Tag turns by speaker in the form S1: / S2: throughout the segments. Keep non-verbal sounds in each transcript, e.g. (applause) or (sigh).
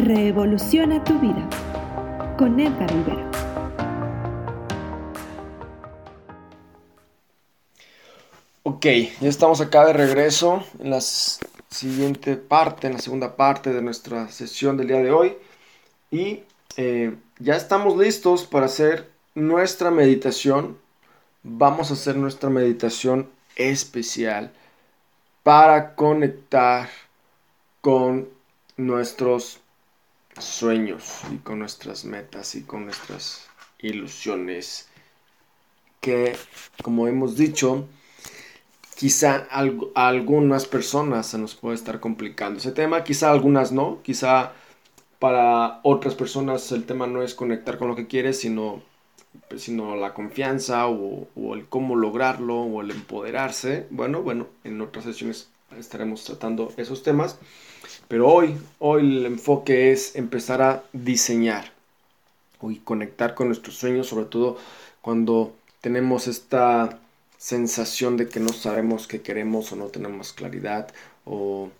S1: Revoluciona tu vida con Edgar Rivera.
S2: Ok, ya estamos acá de regreso en la siguiente parte, en la segunda parte de nuestra sesión del día de hoy. Y eh, ya estamos listos para hacer nuestra meditación. Vamos a hacer nuestra meditación especial para conectar con nuestros sueños y con nuestras metas y con nuestras ilusiones que como hemos dicho quizá a algunas personas se nos puede estar complicando ese tema quizá algunas no quizá para otras personas el tema no es conectar con lo que quieres sino sino la confianza o, o el cómo lograrlo o el empoderarse. Bueno bueno en otras sesiones estaremos tratando esos temas pero hoy, hoy el enfoque es empezar a diseñar y conectar con nuestros sueños, sobre todo cuando tenemos esta sensación de que no sabemos qué queremos o no tenemos claridad o,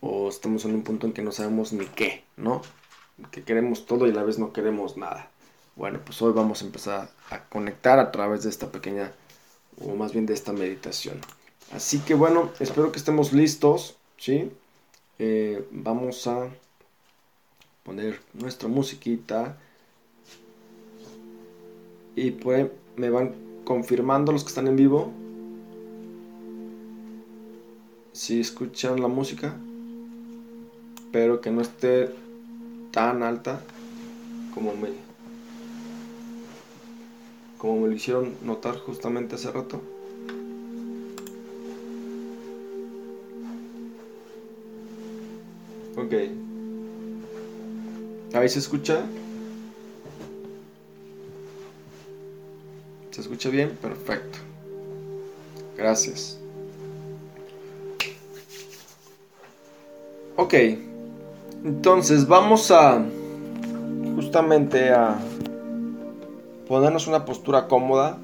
S2: o estamos en un punto en que no sabemos ni qué, ¿no? Que queremos todo y a la vez no queremos nada. Bueno, pues hoy vamos a empezar a conectar a través de esta pequeña, o más bien de esta meditación. Así que bueno, espero que estemos listos, ¿sí? Eh, vamos a poner nuestra musiquita. Y pues me van confirmando los que están en vivo. Si escuchan la música pero que no esté tan alta como me como me lo hicieron notar justamente hace rato Ok. ¿Ahí se escucha? ¿Se escucha bien? Perfecto. Gracias. Ok. Entonces vamos a justamente a ponernos una postura cómoda.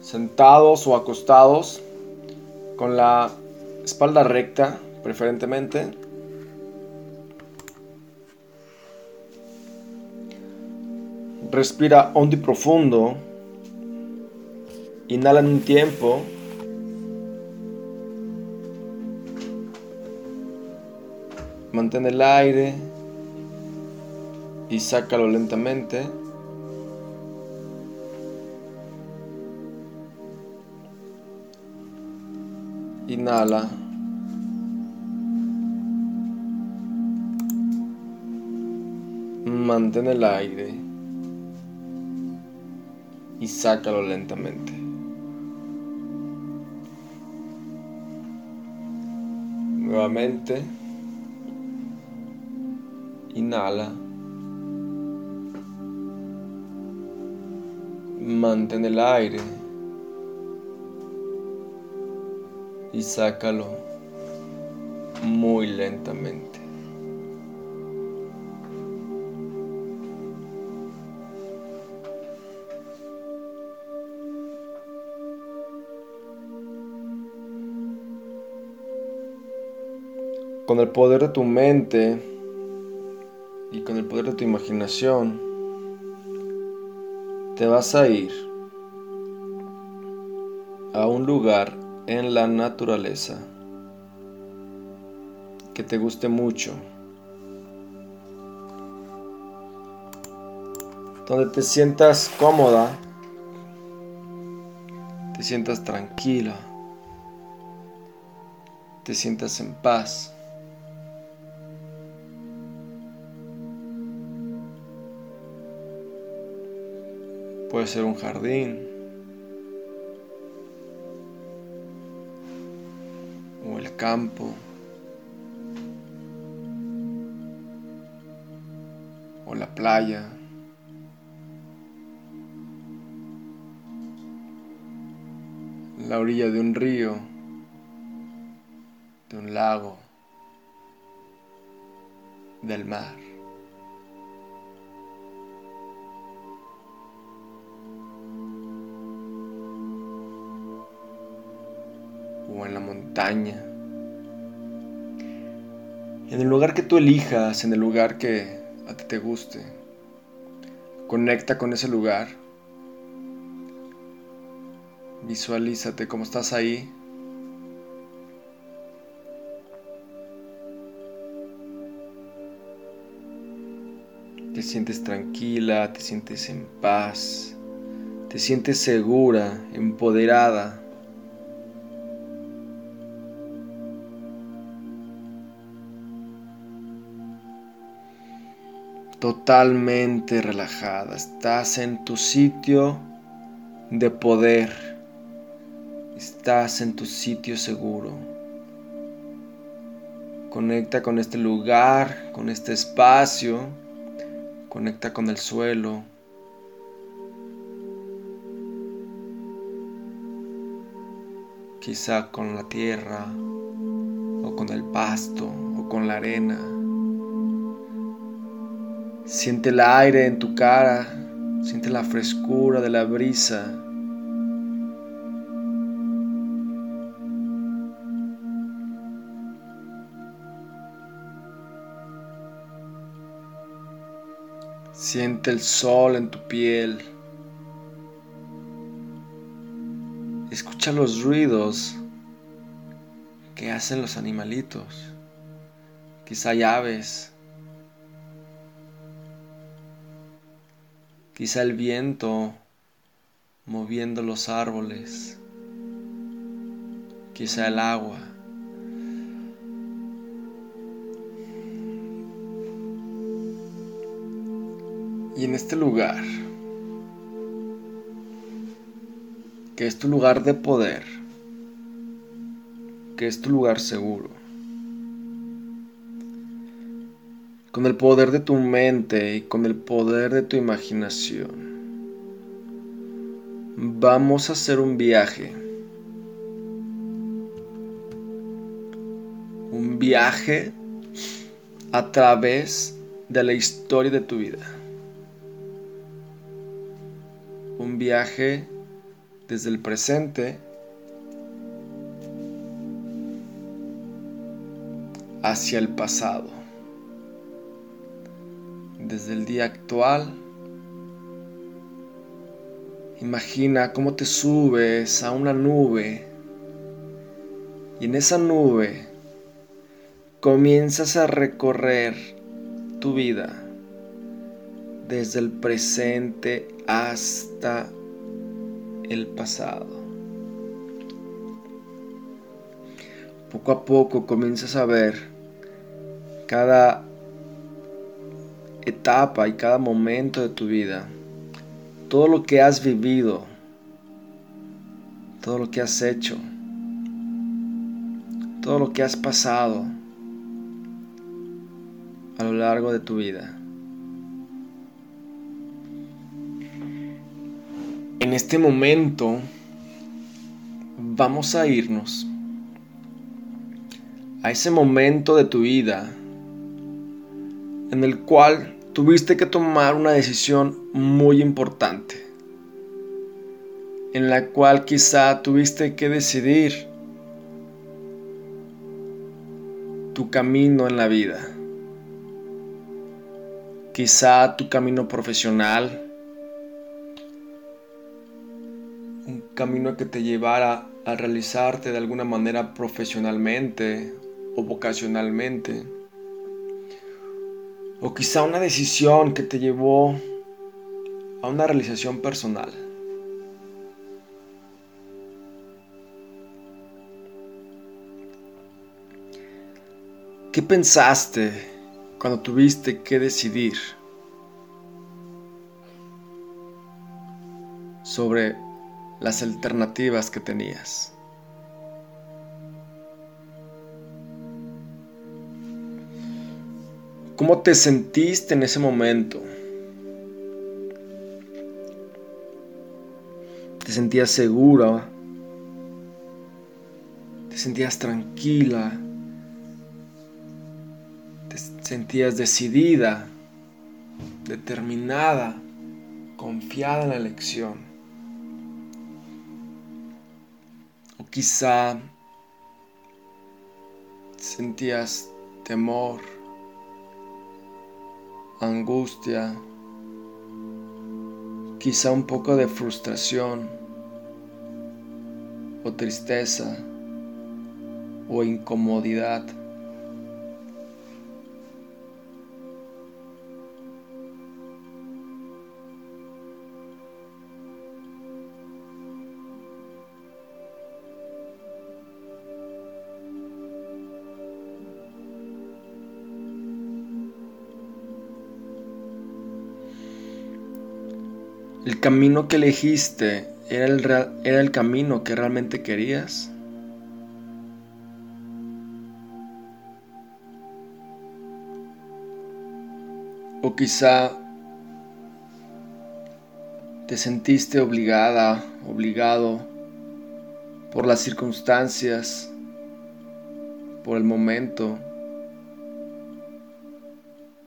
S2: Sentados o acostados con la espalda recta, preferentemente. Respira hondo y profundo. Inhala en un tiempo. Mantén el aire y sácalo lentamente. Inhala. Mantén el aire y sácalo lentamente. Nuevamente. Inhala. Mantén el aire. y sácalo muy lentamente. Con el poder de tu mente y con el poder de tu imaginación, te vas a ir a un lugar en la naturaleza que te guste mucho, donde te sientas cómoda, te sientas tranquila, te sientas en paz. Puede ser un jardín, campo o la playa. La orilla de un río, de un lago, del mar. O en la montaña En el lugar que tú elijas, en el lugar que a ti te guste. Conecta con ese lugar. Visualízate cómo estás ahí. Te sientes tranquila, te sientes en paz, te sientes segura, empoderada. Totalmente relajada, estás en tu sitio de poder, estás en tu sitio seguro. Conecta con este lugar, con este espacio Conecta con el suelo. Quizá con la tierra o con el pasto o con la arena. Siente el aire en tu cara, siente la frescura de la brisa. Siente el sol en tu piel. Escucha los ruidos que hacen los animalitos. Quizá hay aves. Quizá el viento moviendo los árboles. Quizá el agua. Y en este lugar, que es tu lugar de poder, que es tu lugar seguro, con el poder de tu mente y con el poder de tu imaginación, vamos a hacer un viaje. Un viaje a través de la historia de tu vida. un viaje desde el presente hacia el pasado, desde el día actual. Imagina cómo te subes a una nube y en esa nube comienzas a recorrer tu vida desde el presente hasta el pasado. Poco a poco comienzas a ver cada etapa y cada momento de tu vida, todo lo que has vivido, todo lo que has hecho, todo lo que has pasado a lo largo de tu vida. En este momento vamos a irnos a ese momento de tu vida en el cual tuviste que tomar una decisión muy importante, en la cual quizá tuviste que decidir tu camino en la vida, quizá tu camino profesional, un camino que te llevara a realizarte de alguna manera profesionalmente o vocacionalmente. O quizá una decisión que te llevó a una realización personal. ¿Qué pensaste cuando tuviste que decidir sobre las alternativas que tenías. ¿Cómo te sentiste en ese momento? ¿Te sentías segura? ¿Te sentías tranquila? ¿Te sentías decidida, determinada, confiada en la elección? Quizá sentías temor, angustia, quizá un poco de frustración o tristeza o incomodidad. Camino que elegiste era el, era el camino que realmente querías? O quizá te sentiste obligada, obligado por las circunstancias, por el momento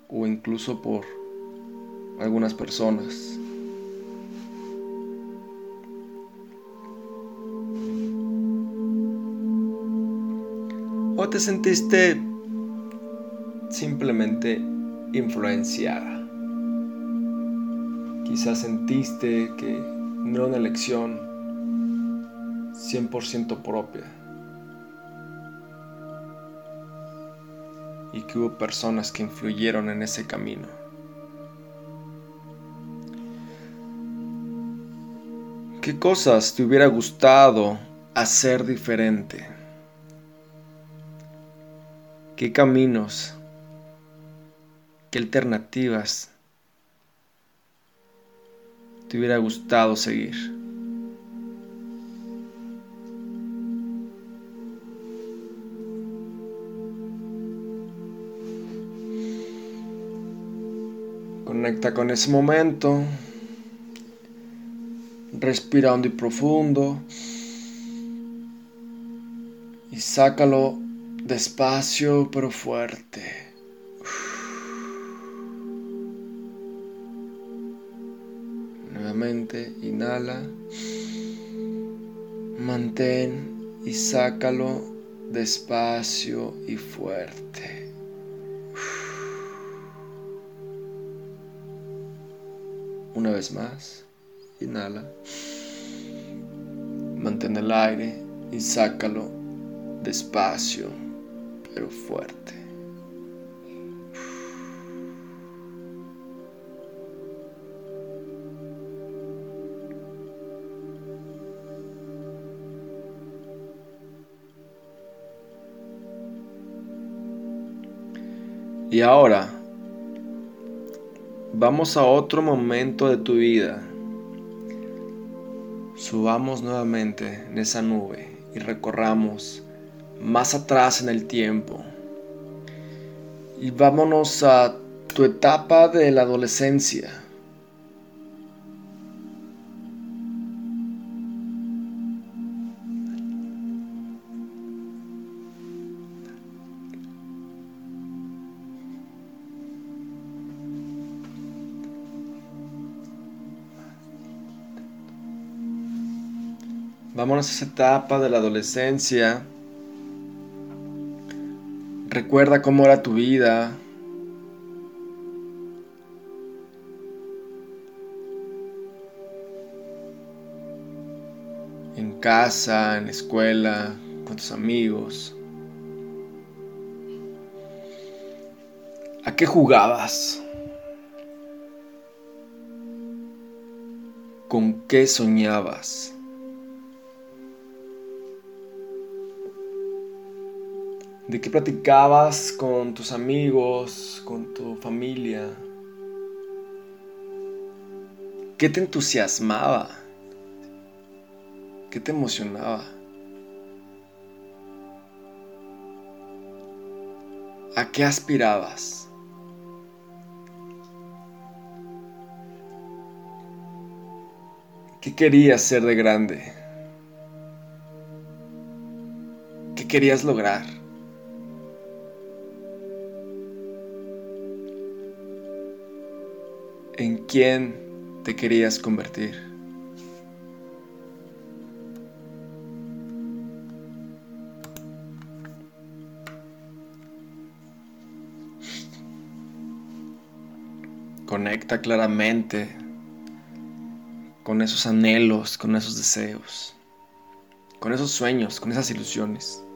S2: o incluso por algunas personas. Te sentiste simplemente influenciada? Quizás sentiste que no era una elección 100% propia y que hubo personas que influyeron en ese camino. ¿Qué cosas te hubiera gustado hacer diferente? ¿Qué caminos, qué alternativas te hubiera gustado seguir? Conecta con ese momento. Respira hondo y profundo. Y sácalo despacio pero fuerte. Nuevamente, inhala. Mantén y sácalo despacio y fuerte. Una vez más, inhala. Mantén el aire y sácalo despacio fuerte. Y ahora vamos a otro momento de tu vida. Subamos nuevamente en esa nube y recorramos más atrás en el tiempo. Y vámonos a tu etapa de la adolescencia. Vámonos a esa etapa de la adolescencia Recuerda cómo era tu vida. En casa, en la escuela, con tus amigos. ¿A qué jugabas? ¿Con qué soñabas? ¿De qué platicabas con tus amigos, con tu familia? ¿Qué te entusiasmaba? ¿Qué te emocionaba? ¿A qué aspirabas? ¿Qué querías ser de grande? ¿Qué querías lograr? quién te querías convertir. Conecta claramente con esos anhelos, con esos deseos, con esos sueños, con esas ilusiones.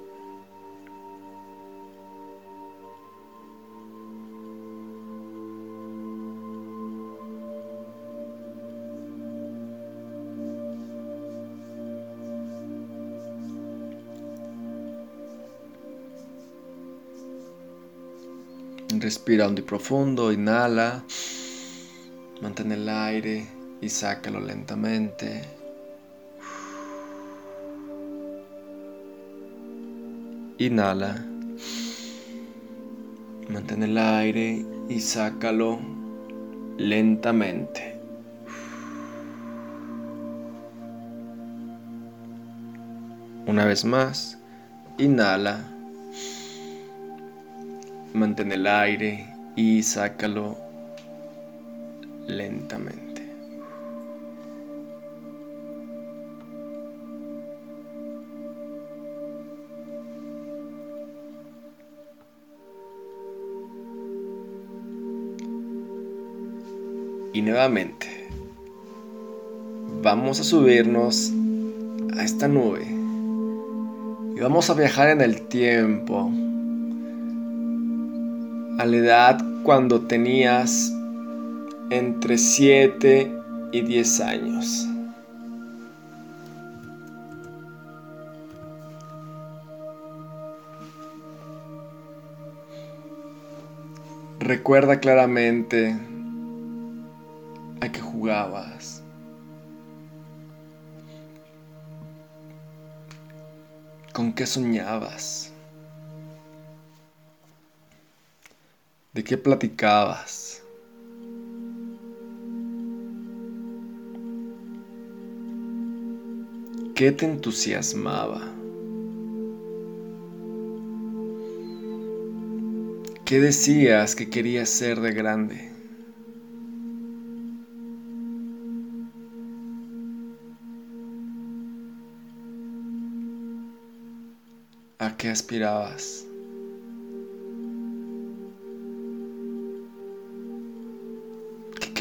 S2: Respira y profundo, inhala, mantén el aire y sácalo lentamente. Inhala, mantén el aire y sácalo lentamente. Una vez más, inhala Mantén el aire y sácalo lentamente. Y nuevamente, vamos a subirnos a esta nube y vamos a viajar en el tiempo a la edad cuando tenías entre 7 y 10 años. Recuerda claramente a qué jugabas. ¿Con qué soñabas? ¿De qué platicabas? ¿Qué te entusiasmaba? ¿Qué decías que querías ser de grande? ¿A qué aspirabas?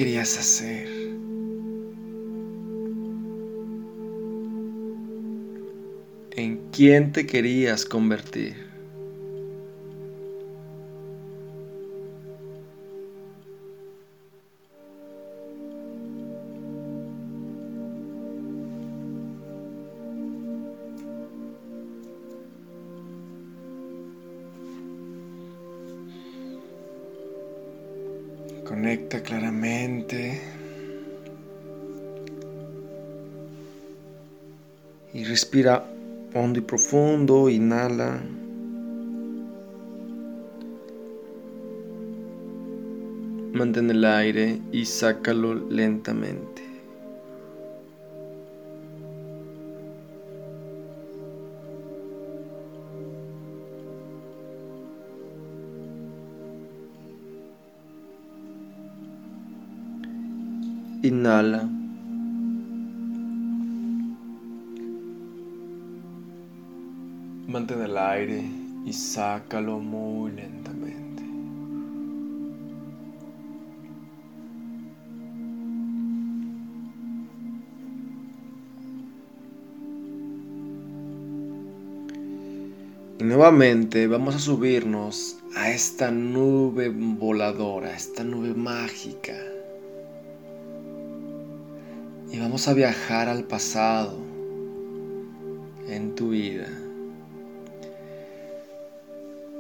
S2: Querías hacer? ¿En quién te querías convertir? Y profundo, inhala. Mantén el aire y sácalo lentamente. Inhala. Y sácalo muy lentamente. Y nuevamente vamos a subirnos a esta nube voladora, esta nube mágica y vamos a viajar al pasado en tu vida.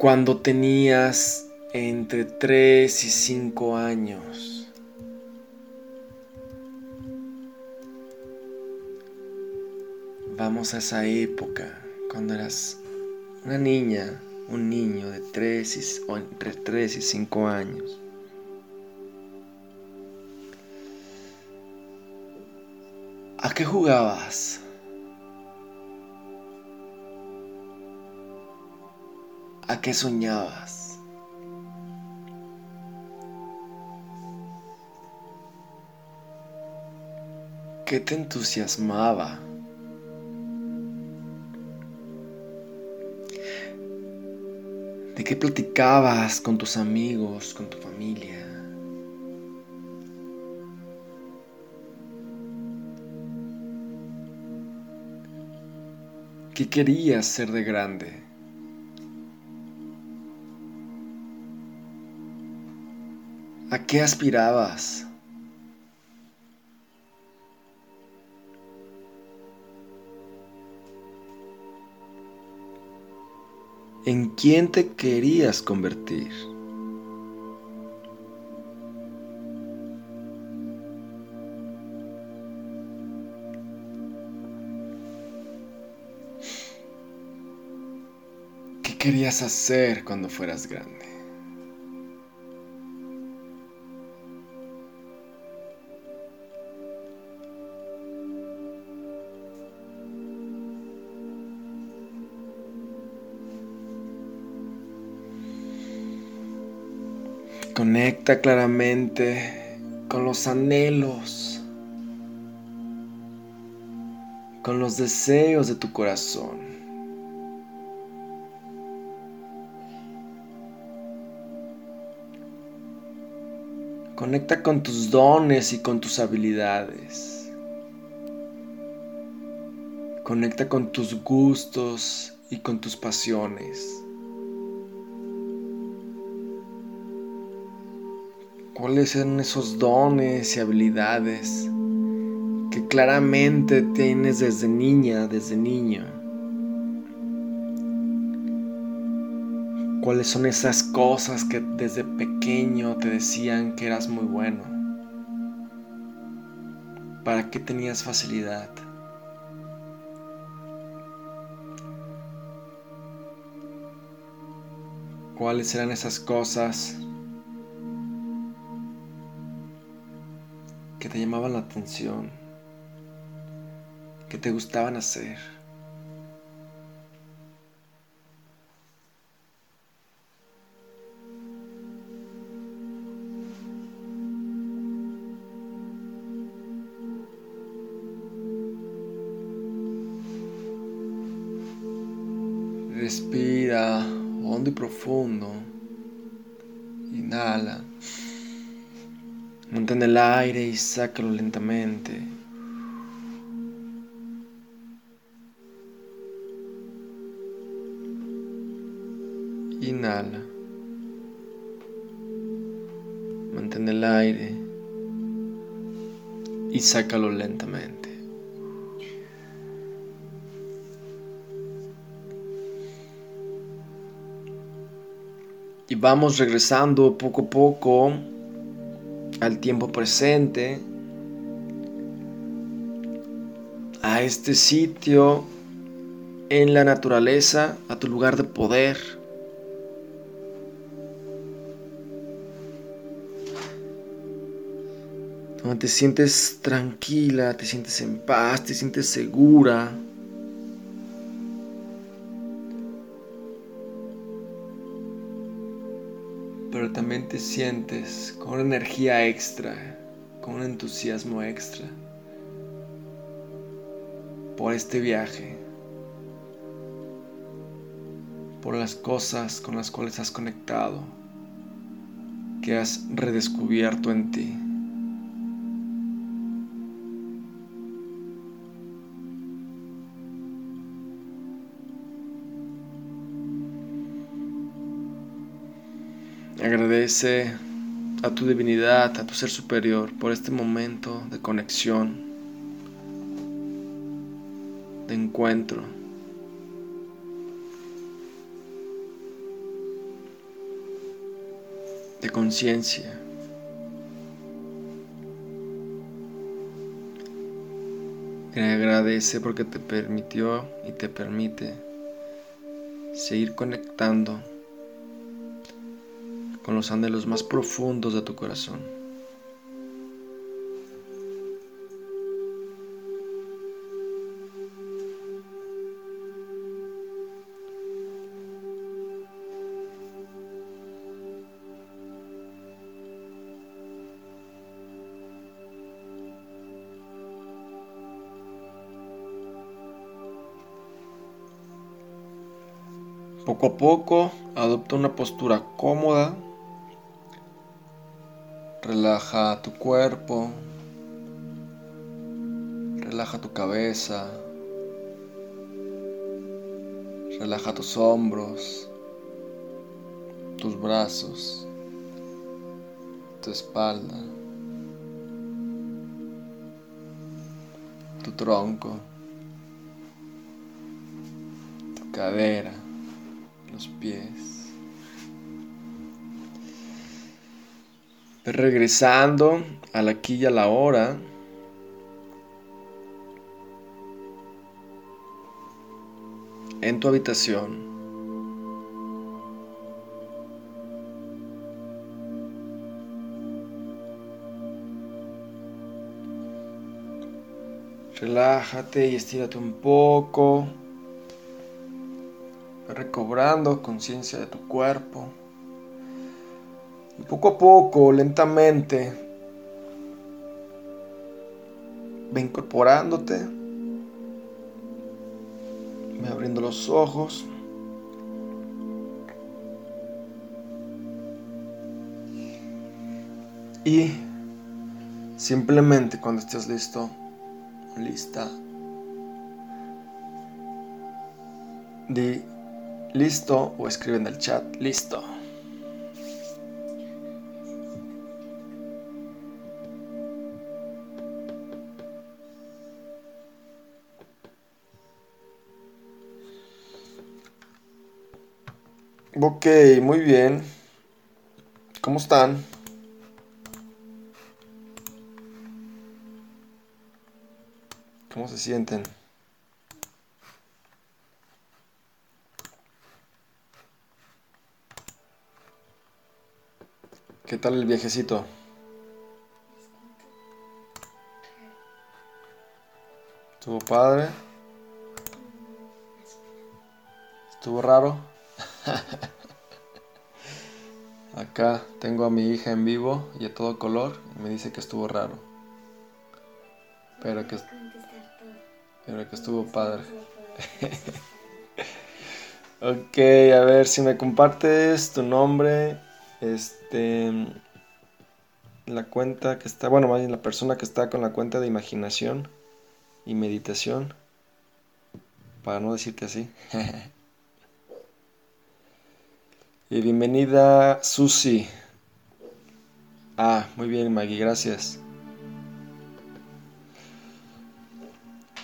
S2: Cuando tenías entre 3 y 5 años. Vamos a esa época, cuando eras una niña, un niño de 3 y, entre 3 y 5 años. ¿A qué jugabas? ¿A qué soñabas? ¿Qué te entusiasmaba? ¿De qué platicabas con tus amigos, con tu familia? ¿Qué querías ser de grande? ¿A qué aspirabas? ¿En quién te querías convertir? ¿Qué querías hacer cuando fueras grande? Conecta claramente con los anhelos, con los deseos de tu corazón. Conecta con tus dones y con tus habilidades. Conecta con tus gustos y con tus pasiones. Cuáles son esos dones y habilidades que claramente tienes desde niña, desde niño. ¿Cuáles son esas cosas que desde pequeño te decían que eras muy bueno? ¿Para qué tenías facilidad? ¿Cuáles eran esas cosas te llamaban la atención, que te gustaban hacer. Respira hondo y profundo. Aire y sácalo lentamente. Inhala. Mantén el aire y sácalo lentamente. Y vamos regresando poco a poco al tiempo presente, a este sitio en la naturaleza, a tu lugar de poder. Donde te sientes tranquila, te sientes en paz, te sientes segura. Sientes con una energía extra, con un entusiasmo extra por este viaje, por las cosas con las cuales has conectado, que has redescubierto en ti. Agradece a tu divinidad, a tu ser superior por este momento de conexión, de encuentro. de conciencia. Agradece porque te permitió y te permite seguir conectando con los anhelos más profundos de tu corazón. Poco a poco adopta una postura cómoda Relaja tu cuerpo, relaja tu cabeza, Relaja tus hombros, tus brazos, tu espalda, tu tronco, tu cadera, los pies. Regresando a la aquí y a la hora. En tu habitación. Relájate y estírate un poco, recobrando conciencia de tu cuerpo. Y poco a poco, lentamente, ve incorporándote, ve abriendo los ojos. Y simplemente cuando estés listo, lista. Di listo o escribe en el chat listo. Ok, muy bien. ¿Cómo están? ¿Cómo se sienten? ¿Qué tal el viajecito? ¿Estuvo padre? ¿Estuvo raro? (laughs) Acá tengo a mi hija en vivo y a todo color me dice que estuvo raro. Pero que pero que estuvo padre. (laughs) ok, a ver si me compartes tu nombre. Este. La cuenta que está. Bueno, más bien la persona que está con la cuenta de imaginación y meditación. Para no decirte así. (laughs) y bienvenida, Susi. Ah, muy bien, Maggie, gracias.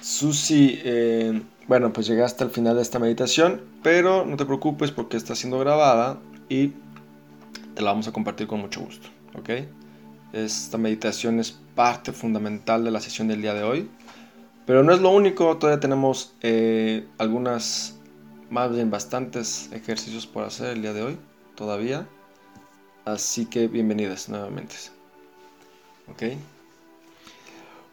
S2: Susi, eh, bueno, pues llegaste al final de esta meditación, pero no te preocupes porque está siendo grabada y te la vamos a compartir con mucho gusto, ¿ok? Esta meditación es parte fundamental de la sesión del día de hoy, pero no es lo único, todavía tenemos eh, algunas, más bien bastantes ejercicios por hacer el día de hoy, todavía, así que bienvenidas nuevamente, ¿ok?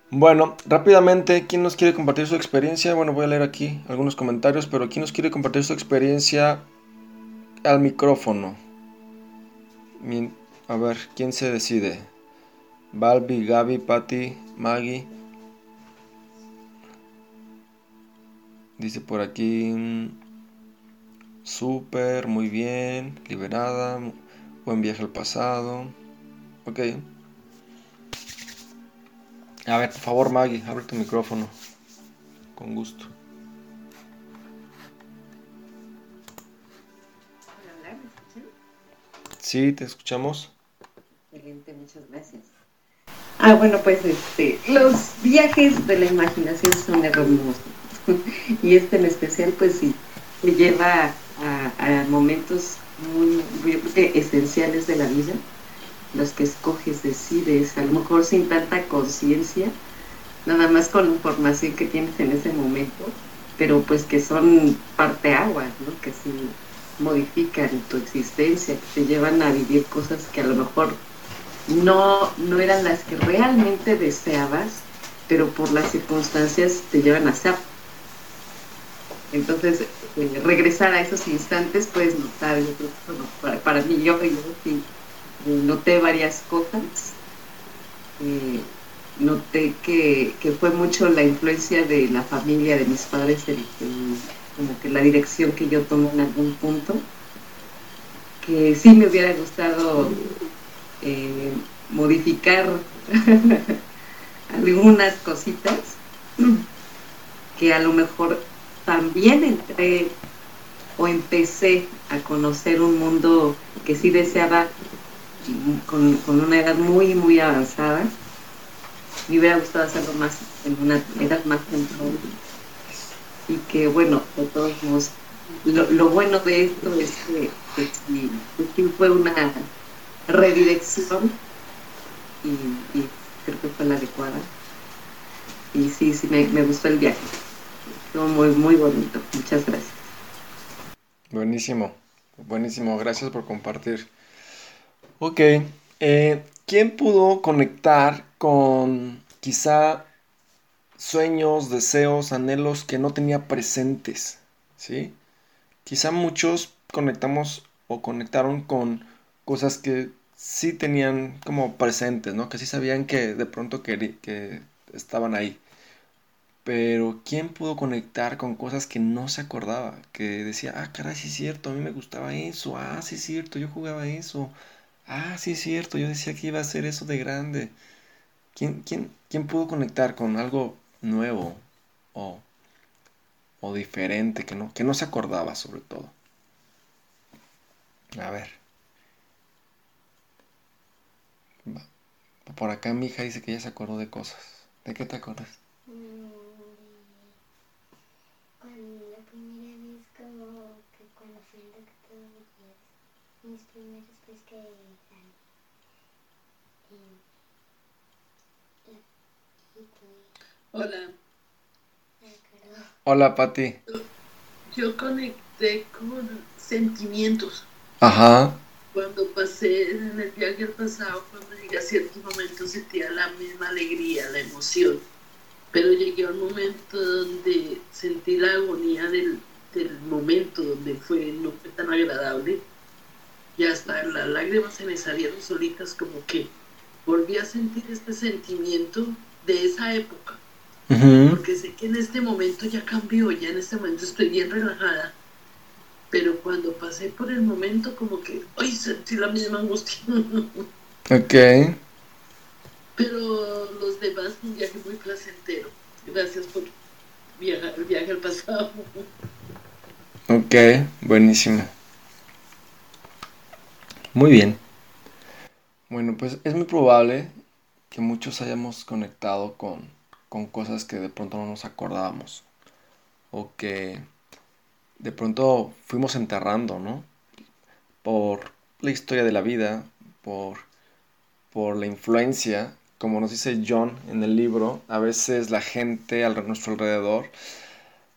S2: Bueno, rápidamente, ¿quién nos quiere compartir su experiencia? Bueno, voy a leer aquí algunos comentarios, pero ¿quién nos quiere compartir su experiencia al micrófono? A ver, ¿quién se decide? Balbi, Gaby, Patty, Maggie. Dice por aquí, súper, muy bien, liberada, buen viaje al pasado. Ok. A ver, por favor, Maggie, abre tu micrófono. Con gusto. Sí, te escuchamos.
S3: Excelente, muchas gracias. Ah, bueno, pues este, los viajes de la imaginación son hermosos. (laughs) y este en especial, pues sí, me lleva a, momentos muy, muy esenciales de la vida los que escoges, decides, a lo mejor sin tanta conciencia, nada más con información que tienes en ese momento, pero pues que son parte agua, ¿no? que sí modifican tu existencia, que te llevan a vivir cosas que a lo mejor no, no eran las que realmente deseabas, pero por las circunstancias te llevan a ser. Entonces, eh, regresar a esos instantes, puedes notar, yo para, para, mí, yo, yo sí noté varias cosas. Eh, noté que, fue mucho la influencia de la familia de mis padres, como que la dirección que yo tomo en algún punto, que sí me hubiera gustado eh, modificar (laughs) algunas cositas que a lo mejor también entré o empecé a conocer un mundo que sí deseaba con, una edad muy, muy avanzada. Me hubiera gustado hacerlo más en una edad más temprana. Y que, bueno, de todos modos, lo, bueno de esto es que, que, fue una redirección y, creo que fue la adecuada. Y sí, sí, me, me gustó el viaje. Muy, muy bonito. Muchas gracias.
S2: Buenísimo, buenísimo. Gracias por compartir. Ok, eh, ¿quién pudo conectar con quizá sueños, deseos, anhelos que no tenía presentes? ¿Sí? Quizá muchos conectamos o conectaron con cosas que sí tenían como presentes, ¿no? Que sí sabían que de pronto que, que estaban ahí. Pero ¿quién pudo conectar con cosas que no se acordaba? Que decía, ah, caray, sí es cierto, a mí me gustaba eso, ah, sí es cierto, yo jugaba eso, Ah, sí es cierto, yo decía que iba a ser eso de grande. ¿Quién, quién, quién pudo conectar con algo nuevo o, o diferente que no, que no se acordaba sobre todo? A ver. Por acá mi hija dice que ya se acordó de cosas. ¿De qué te acuerdas? Mm, la primera vez como que conocí el doctor mis primeros pues que
S4: Hola.
S2: Hola, Pati.
S4: Yo conecté con sentimientos.
S2: Ajá.
S4: Cuando pasé en el viaje pasado, cuando llegué a ciertos momentos sentía la misma alegría, la emoción. Pero llegué a un momento donde sentí la agonía del, del momento, donde fue no fue tan agradable. Y hasta las lágrimas se me salieron solitas, como que volví a sentir este sentimiento de esa época porque sé que en este momento ya cambió, ya en este momento estoy bien relajada. Pero cuando pasé por el momento, como que, ay, sentí la misma angustia.
S2: ok.
S4: Pero los demás, un viaje muy placentero. Gracias por viajar, el viaje al pasado.
S2: Ok, buenísimo. Muy bien. Bueno, pues es muy probable que muchos hayamos conectado con con cosas que de pronto no nos acordábamos o que de pronto fuimos enterrando, ¿no? Por la historia de la vida, por, por la influencia, como nos dice John en el libro, a veces la gente a nuestro alrededor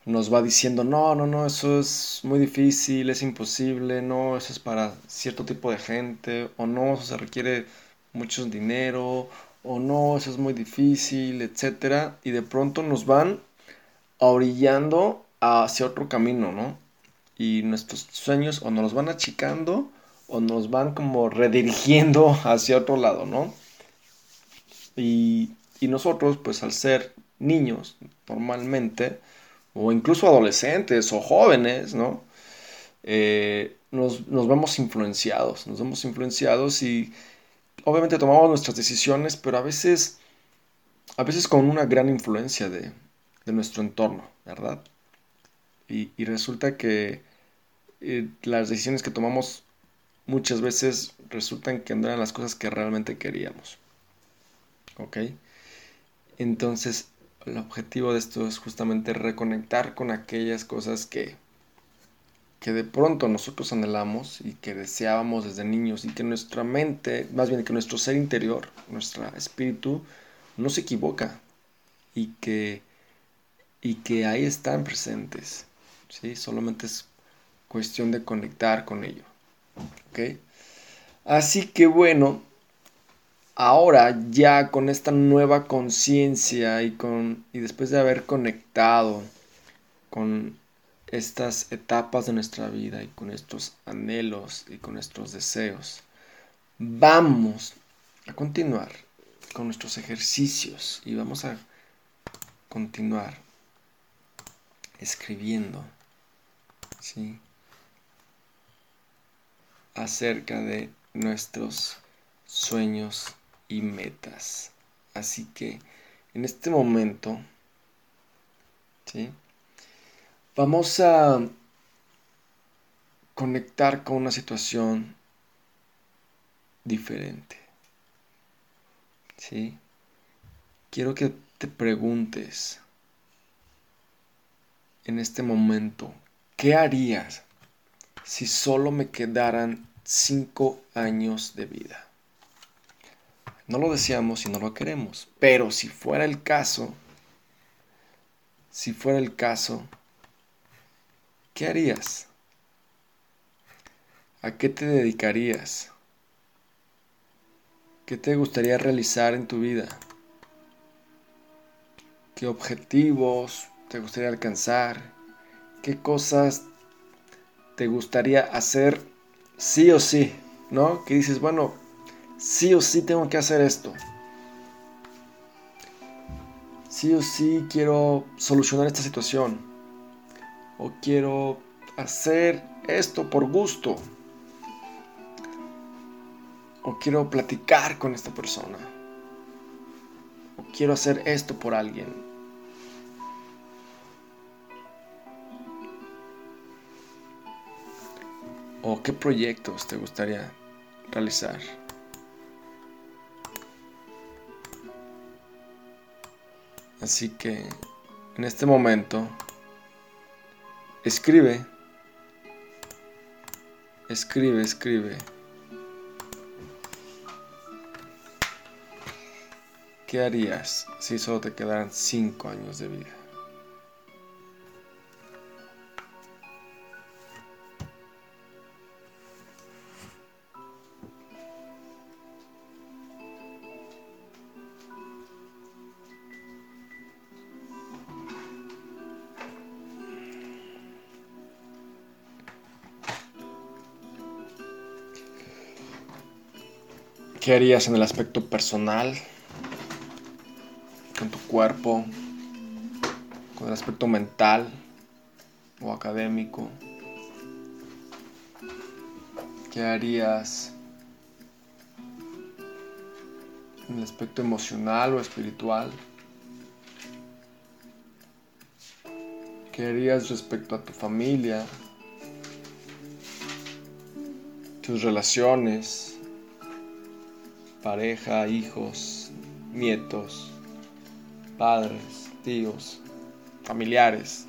S2: nos va diciendo, no, no, no, eso es muy difícil, es imposible, no, eso es para cierto tipo de gente, o no, eso se requiere mucho dinero, o no, eso es muy difícil, etcétera, y de pronto nos van orillando hacia otro camino, ¿no? Y nuestros sueños o nos van achicando o nos van como redirigiendo (laughs) hacia otro lado, ¿no? Y, nosotros, pues al ser niños, normalmente, o incluso adolescentes o jóvenes, ¿no? Eh, nos, nos vemos influenciados, nos vemos influenciados y obviamente tomamos nuestras decisiones, pero a veces, a veces con una gran influencia de, nuestro entorno, ¿verdad? Y, resulta que eh, las decisiones que tomamos muchas veces resultan que no eran las cosas que realmente queríamos. ¿Ok? Entonces, el objetivo de esto es justamente reconectar con aquellas cosas que, que de pronto nosotros anhelamos y que deseábamos desde niños y que nuestra mente, más bien que nuestro ser interior, nuestro espíritu, no se equivoca y que, y que ahí están presentes. ¿sí? Solamente es cuestión de conectar con ello. Así que bueno, ahora ya con esta nueva conciencia y, con, y después de haber conectado con estas etapas de nuestra vida y con estos anhelos y con nuestros deseos, vamos a continuar con nuestros ejercicios y vamos a continuar escribiendo acerca de nuestros sueños y metas. Así que en este momento, ¿sí? Vamos a conectar con una situación diferente. ¿Sí? Quiero que te preguntes en este momento, ¿qué harías si solo me quedaran cinco años de vida? No lo deseamos y no lo queremos, pero si fuera el caso, si fuera el caso, ¿qué harías? ¿A qué te dedicarías? ¿Qué te gustaría realizar en tu vida? ¿Qué objetivos te gustaría alcanzar? ¿Qué cosas te gustaría hacer sí o sí? ¿No? Que dices, bueno, sí o sí tengo que hacer esto. Sí o sí quiero solucionar esta situación. O quiero hacer esto por gusto. O quiero platicar con esta persona. O quiero hacer esto por alguien. ¿O qué proyectos te gustaría realizar? Así que en este momento escribe, escribe, escribe. ¿Qué harías si solo te quedaran 5 años de vida? ¿Qué harías en el aspecto personal? Con tu cuerpo, con el aspecto mental o académico. ¿Qué harías en el aspecto emocional o espiritual? ¿Qué harías respecto a tu familia? Tus relaciones pareja, hijos, nietos, padres, tíos, familiares,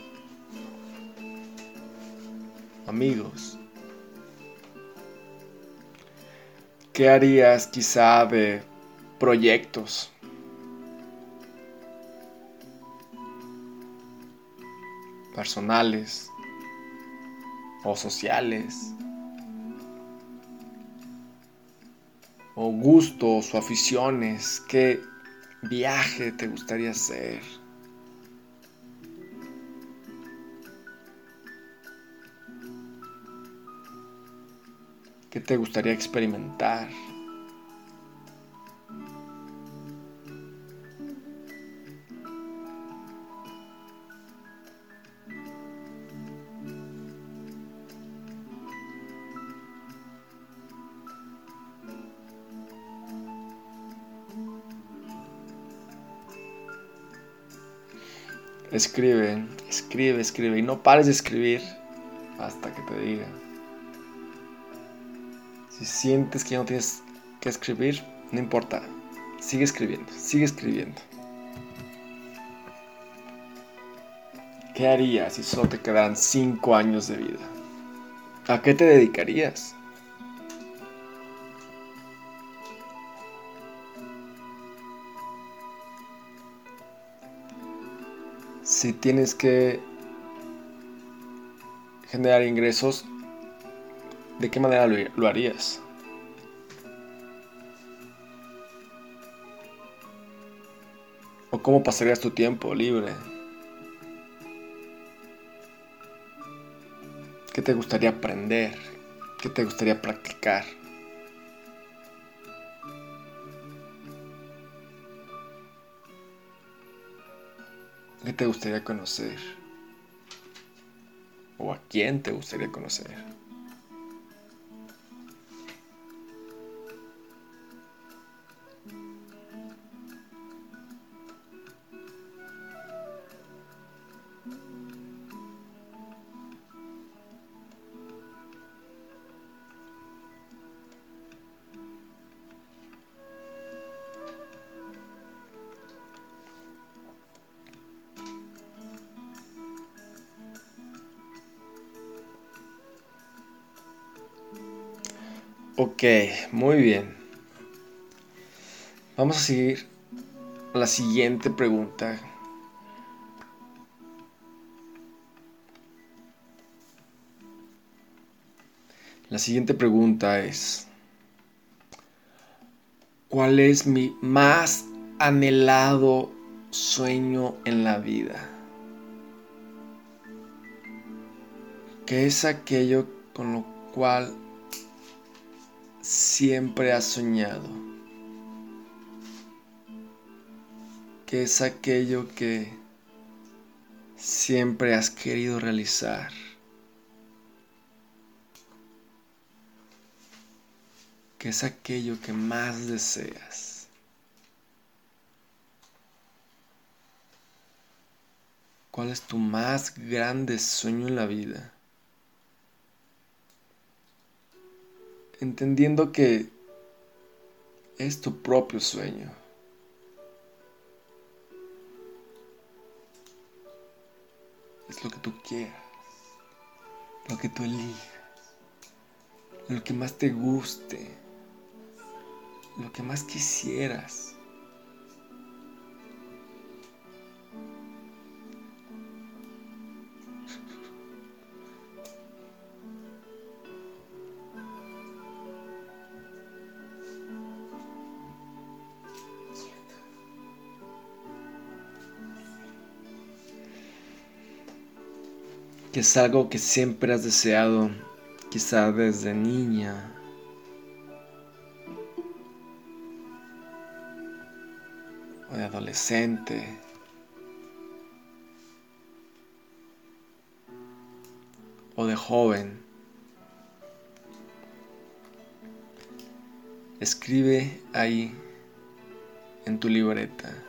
S2: amigos. ¿Qué harías quizá de proyectos? personales o sociales gustos o aficiones, qué viaje te gustaría hacer. ¿Qué te gustaría experimentar? Escribe, escribe, escribe y no pares de escribir hasta que te diga. Si sientes que ya no tienes que escribir, no importa. Sigue escribiendo, sigue escribiendo. ¿Qué harías si solo te quedaran 5 años de vida? ¿A qué te dedicarías? Si tienes que generar ingresos, ¿de qué manera lo, harías? ¿O cómo pasarías tu tiempo libre? ¿Qué te gustaría aprender? ¿Qué te gustaría practicar? ¿Qué te gustaría conocer? ¿O a quién te gustaría conocer? Ok, muy bien. Vamos a seguir la siguiente pregunta. La siguiente pregunta es, ¿cuál es mi más anhelado sueño en la vida? ¿Qué es aquello con lo cual siempre has soñado? ¿Qué es aquello que siempre has querido realizar? ¿Qué es aquello que más deseas? ¿Cuál es tu más grande sueño en la vida? Entendiendo que es tu propio sueño. Es lo que tú quieras, lo que tú elijas, lo que más te guste, lo que más quisieras. Es algo que siempre has deseado, quizá desde niña. O de adolescente. O de joven. Escribe ahí en tu libreta.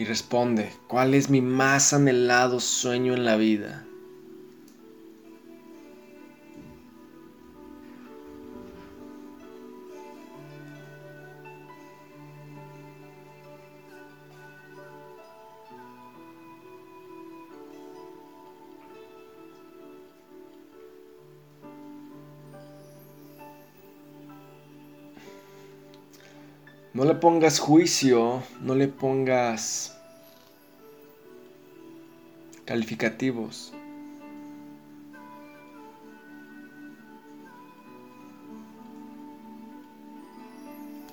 S2: Y responde, ¿cuál es mi más anhelado sueño en la vida? No le pongas juicio, no le pongas calificativos.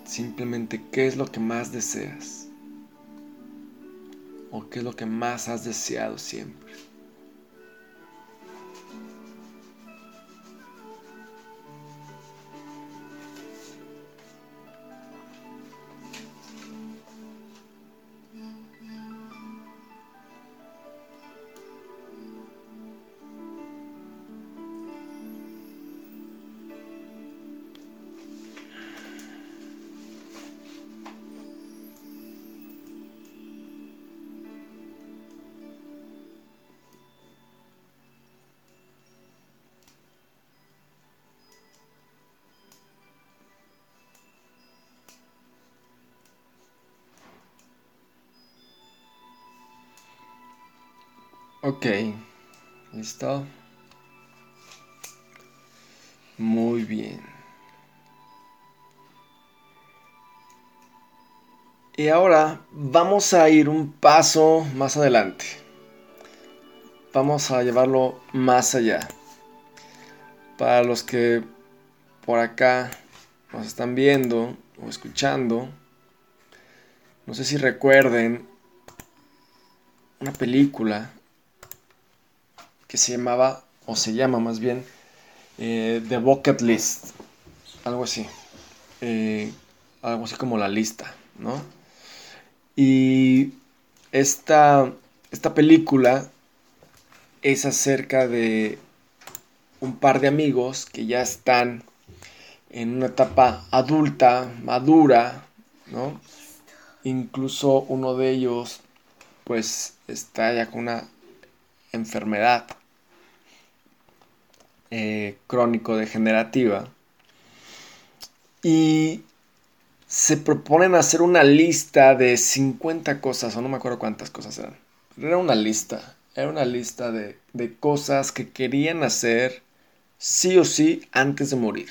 S2: Simplemente qué es lo que más deseas o qué es lo que más has deseado siempre. Ok, listo. Muy bien. Y ahora vamos a ir un paso más adelante. Vamos a llevarlo más allá. Para los que por acá nos están viendo o escuchando, no sé si recuerden una película que se llamaba, o se llama más bien, eh, The Bucket List. Algo así. Eh, algo así como la lista, ¿no? Y esta, esta película es acerca de un par de amigos que ya están en una etapa adulta, madura, ¿no? Incluso uno de ellos pues está ya con una enfermedad eh, crónico-degenerativa. Y se proponen hacer una lista de 50 cosas, o no me acuerdo cuántas cosas eran. era una lista, era una lista de, de cosas que querían hacer sí o sí antes de morir.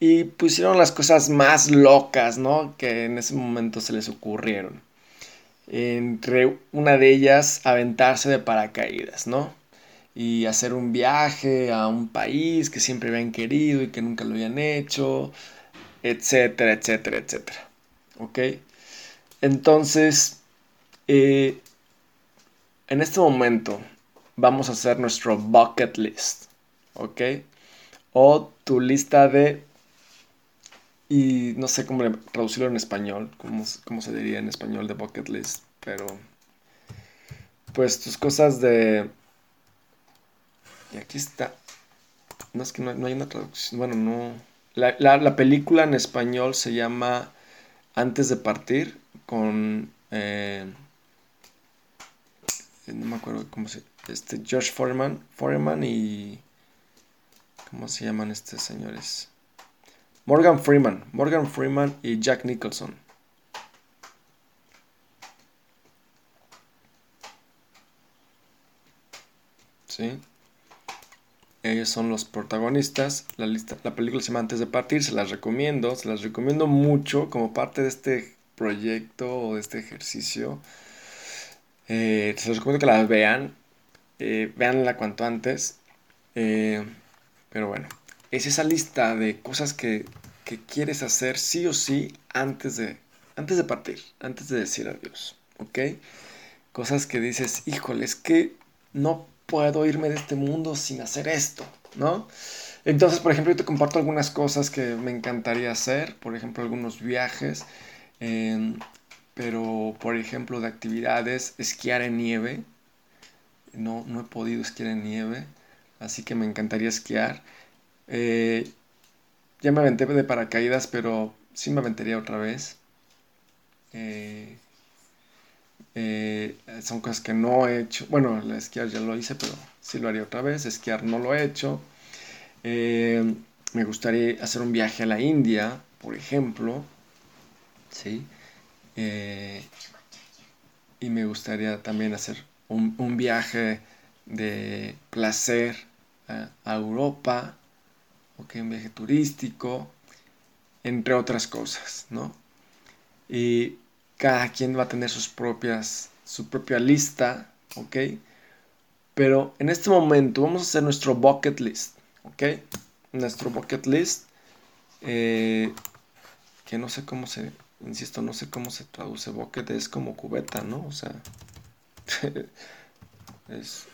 S2: Y pusieron las cosas más locas, ¿no? Que en ese momento se les ocurrieron. Entre una de ellas, aventarse de paracaídas, ¿no? Y hacer un viaje a un país que siempre habían querido y que nunca lo habían hecho, etcétera, etcétera, etcétera. ¿Ok? Entonces, eh, en este momento vamos a hacer nuestro bucket list. ¿Ok? O tu lista de y no sé cómo traducirlo en español, cómo, cómo se diría en español de bucket list, pero pues tus cosas de... Y aquí está. No es que no, hay una traducción. Bueno, no. La, película en español se llama Antes de partir con... Eh, no me acuerdo cómo se... Este, George Foreman, Foreman y... ¿Cómo se llaman estos señores? Morgan Freeman, Morgan Freeman y Jack Nicholson. ¿Sí? Ellos son los protagonistas. La, lista, la película se llama Antes de Partir. Se las recomiendo. Se las recomiendo mucho como parte de este proyecto o de este ejercicio. Eh, se los recomiendo que las vean. Eh, veanla cuanto antes. Eh, pero bueno es esa lista de cosas que, quieres hacer sí o sí antes de, antes de partir, antes de decir adiós, ¿ok? Cosas que dices, híjole, es que no puedo irme de este mundo sin hacer esto, ¿no? Entonces, por ejemplo, yo te comparto algunas cosas que me encantaría hacer, por ejemplo, algunos viajes, em, pero, por ejemplo, de actividades, esquiar en nieve. No, no he podido esquiar en nieve, así que me encantaría esquiar. Eh, ya me aventé de paracaídas, pero sí me aventaría otra vez. Eh, eh, son cosas que no he hecho. Bueno, la esquiar ya lo hice, pero sí lo haría otra vez. Esquiar no lo he hecho. me gustaría hacer un viaje a la India, por ejemplo. Sí. y me gustaría también hacer un, viaje de placer a Europa okay, un viaje turístico, entre otras cosas, ¿no? Y cada quien va a tener sus propias, su propia lista, ¿ok? Pero en este momento vamos a hacer nuestro bucket list, ¿ok? Nuestro bucket list, eh, que no sé cómo se, insisto, no sé cómo se traduce bucket, es como cubeta, ¿no? O sea, (laughs) es,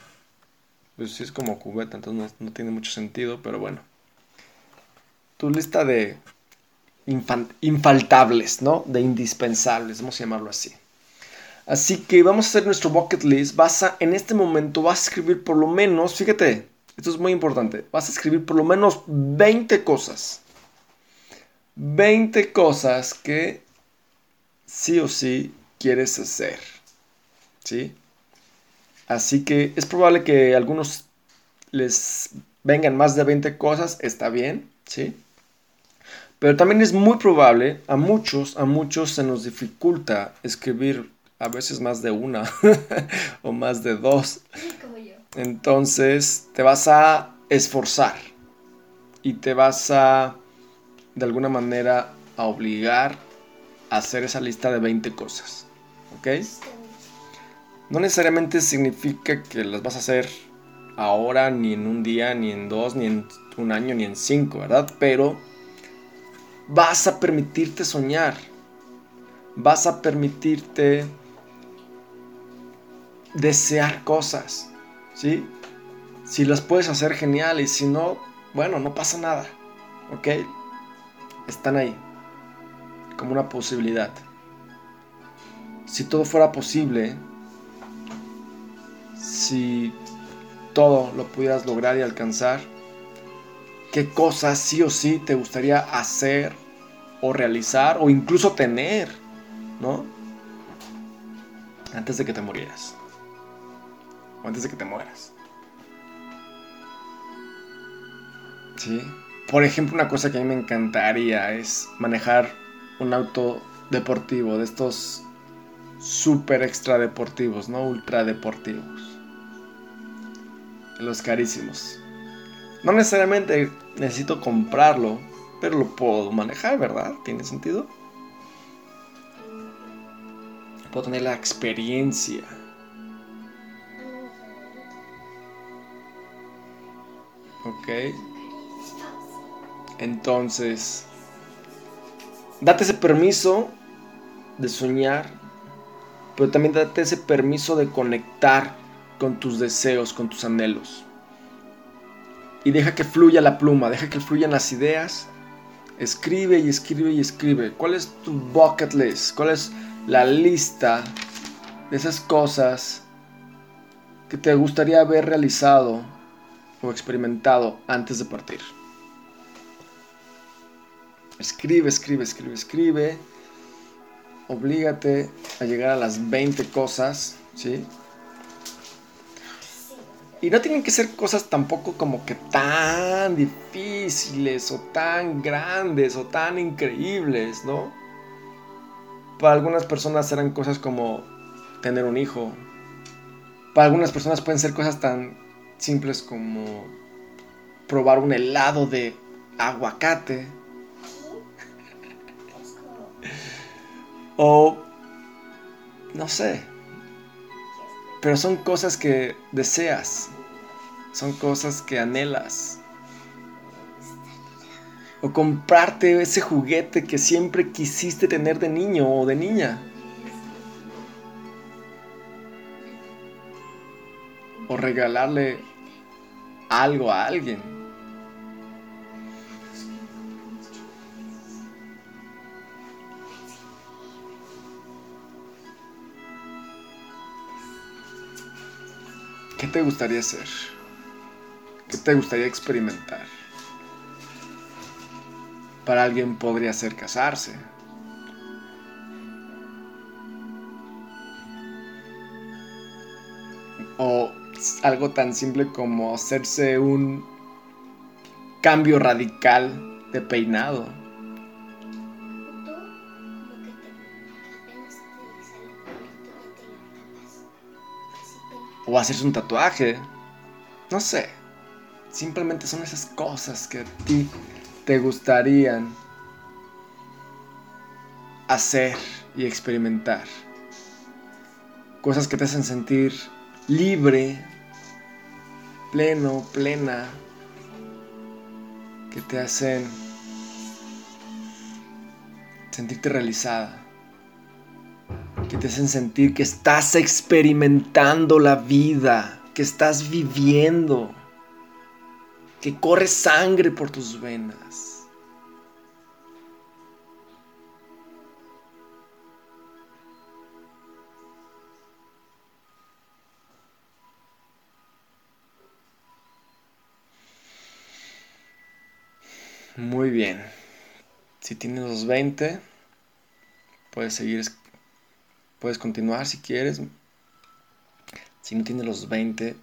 S2: pues sí es como cubeta, entonces no tiene mucho sentido, pero bueno tu lista de infaltables, ¿no? De indispensables, vamos a llamarlo así. Así que vamos a hacer nuestro bucket list. Vas a, en este momento vas a escribir por lo menos, fíjate, esto es muy importante, vas a escribir por lo menos 20 cosas. 20 cosas que sí o sí quieres hacer. ¿Sí? Así que es probable que algunos les vengan más de 20 cosas, está bien, ¿sí? Pero también es muy probable, a muchos, a muchos se nos dificulta escribir a veces más de una (laughs) o más de dos. Entonces te vas a esforzar y te vas a, de alguna manera, a obligar a hacer esa lista de 20 cosas. ¿Ok? No necesariamente significa que las vas a hacer ahora, ni en un día, ni en dos, ni en un año, ni en cinco, ¿verdad? Pero vas a permitirte soñar, vas a permitirte desear cosas, ¿sí? Si las puedes hacer genial y si no, bueno, no pasa nada, ¿ok? Están ahí, como una posibilidad. Si todo fuera posible, si todo lo pudieras lograr y alcanzar, qué cosas sí o sí te gustaría hacer o realizar o incluso tener, ¿no? Antes de que te murieras. O antes de que te mueras. ¿Sí? Por ejemplo, una cosa que a mí me encantaría es manejar un auto deportivo de estos super extra deportivos, ¿no? Ultra deportivos. Los carísimos. No necesariamente necesito comprarlo, pero lo puedo manejar, ¿verdad? ¿Tiene sentido? Puedo tener la experiencia. Ok. Entonces, date ese permiso de soñar, pero también date ese permiso de conectar con tus deseos, con tus anhelos. Y deja que fluya la pluma, deja que fluyan las ideas. Escribe y escribe y escribe. ¿Cuál es tu bucket list? ¿Cuál es la lista de esas cosas que te gustaría haber realizado o experimentado antes de partir? Escribe, escribe, escribe, escribe. Oblígate a llegar a las 20 cosas, ¿sí? Y no tienen que ser cosas tampoco como que tan difíciles o tan grandes o tan increíbles, ¿no? Para algunas personas serán cosas como tener un hijo. Para algunas personas pueden ser cosas tan simples como probar un helado de aguacate. o no sé, pero son cosas que deseas, son cosas que anhelas. O comprarte ese juguete que siempre quisiste tener de niño o de niña. O regalarle algo a alguien. ¿Qué te gustaría hacer? ¿Qué te gustaría experimentar? Para alguien podría ser casarse. O algo tan simple como hacerse un cambio radical de peinado. O hacerse un tatuaje. No sé. Simplemente son esas cosas que a ti te gustarían hacer y experimentar. Cosas que te hacen sentir libre, pleno, plena, que te hacen sentirte realizada. Que te hacen sentir que estás experimentando la vida, que estás viviendo, que corre sangre por tus venas. Muy bien. Si tienes los 20, puedes seguir Puedes continuar si quieres. Si no tienes los 20,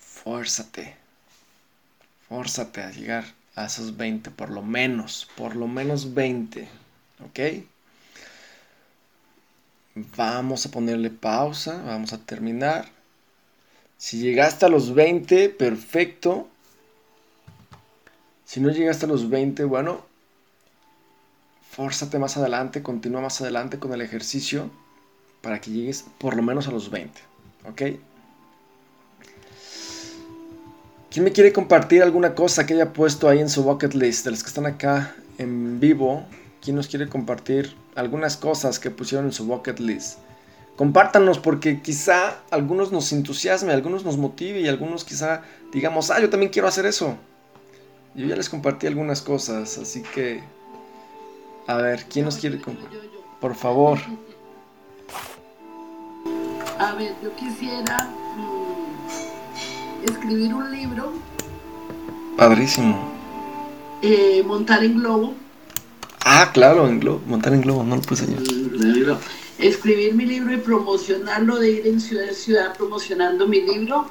S2: fórzate. Fórzate a llegar a esos 20, por lo menos. Por lo menos 20. ¿Ok? Vamos a ponerle pausa. Vamos a terminar. Si llegaste a los 20, perfecto. Si no llegaste a los 20, bueno, fórzate más adelante, continúa más adelante con el ejercicio para que llegues por lo menos a los 20. ¿Ok? ¿Quién me quiere compartir alguna cosa que haya puesto ahí en su bucket list? De los que están acá en vivo, ¿quién nos quiere compartir algunas cosas que pusieron en su bucket list? Compártanos porque quizá algunos nos entusiasme, algunos nos motive y algunos quizá digamos, ah, yo también quiero hacer eso. Yo ya les compartí algunas cosas, así que a ver, ¿quién nos quiere compartir? Por favor. (laughs)
S4: A ver, yo quisiera escribir un libro.
S2: Padrísimo.
S4: Eh, montar en globo.
S2: Ah, claro, en globo. Montar en globo, no lo puse yo.
S4: Escribir mi libro y promocionarlo, de ir en ciudad en ciudad promocionando mi libro.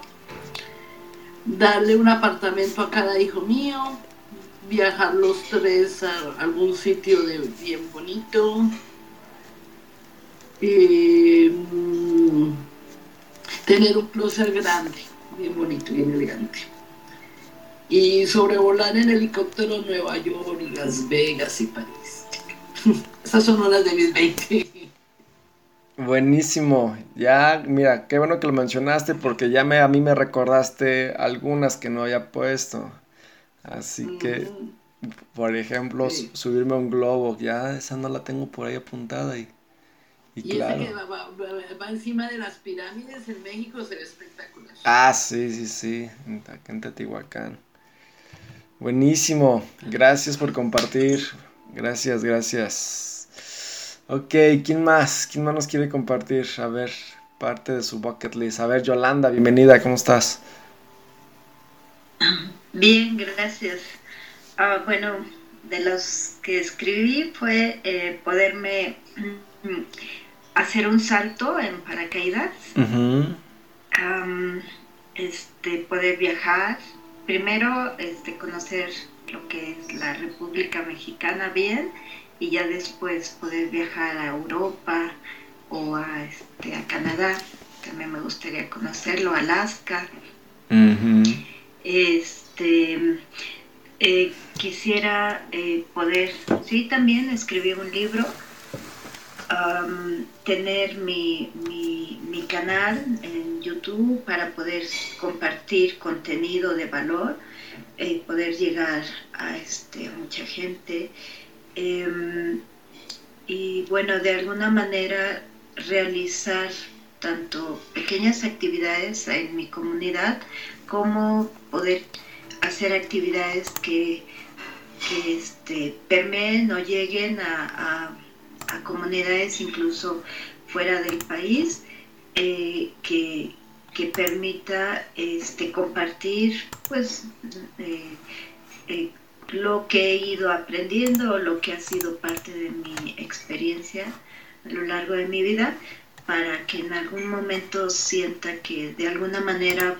S4: Darle un apartamento a cada hijo mío viajar los tres a algún sitio de bien bonito. eh, mm, tener un closet grande, bien bonito, bien elegante. Y sobrevolar en helicóptero Nueva York, Las Vegas y París. (laughs) Esas son unas de mis 20.
S2: Buenísimo. Ya, mira, qué bueno que lo mencionaste porque ya me, a mí me recordaste algunas que no había puesto. Así que, por ejemplo, subirme a un globo, ya esa no la tengo por ahí apuntada y,
S4: y, claro. que va, encima de las pirámides en México será espectacular.
S2: Ah, sí, sí, sí, en Teotihuacán. Buenísimo, gracias por compartir. Gracias, gracias. Ok, ¿quién más? ¿Quién más nos quiere compartir? A ver, parte de su bucket list. A ver, Yolanda, bienvenida, ¿cómo estás?
S5: Bien, gracias. Ah, bueno, de los que escribí fue eh, poderme hacer un salto en paracaídas, este, poder viajar, primero este, conocer lo que es la República Mexicana bien y ya después poder viajar a Europa o a, este, a Canadá. También me gustaría conocerlo, Alaska. Este, eh, quisiera eh, poder, sí, también escribir un libro, tener mi, mi, canal en YouTube para poder compartir contenido de valor, eh, poder llegar a este, mucha gente. Em, y bueno, de alguna manera realizar tanto pequeñas actividades en mi comunidad como poder hacer actividades que, este, permeen o lleguen a, comunidades incluso fuera del país, eh, que, permita este, compartir pues eh, eh, lo que he ido aprendiendo, lo que ha sido parte de mi experiencia a lo largo de mi vida, para que en algún momento sienta que de alguna manera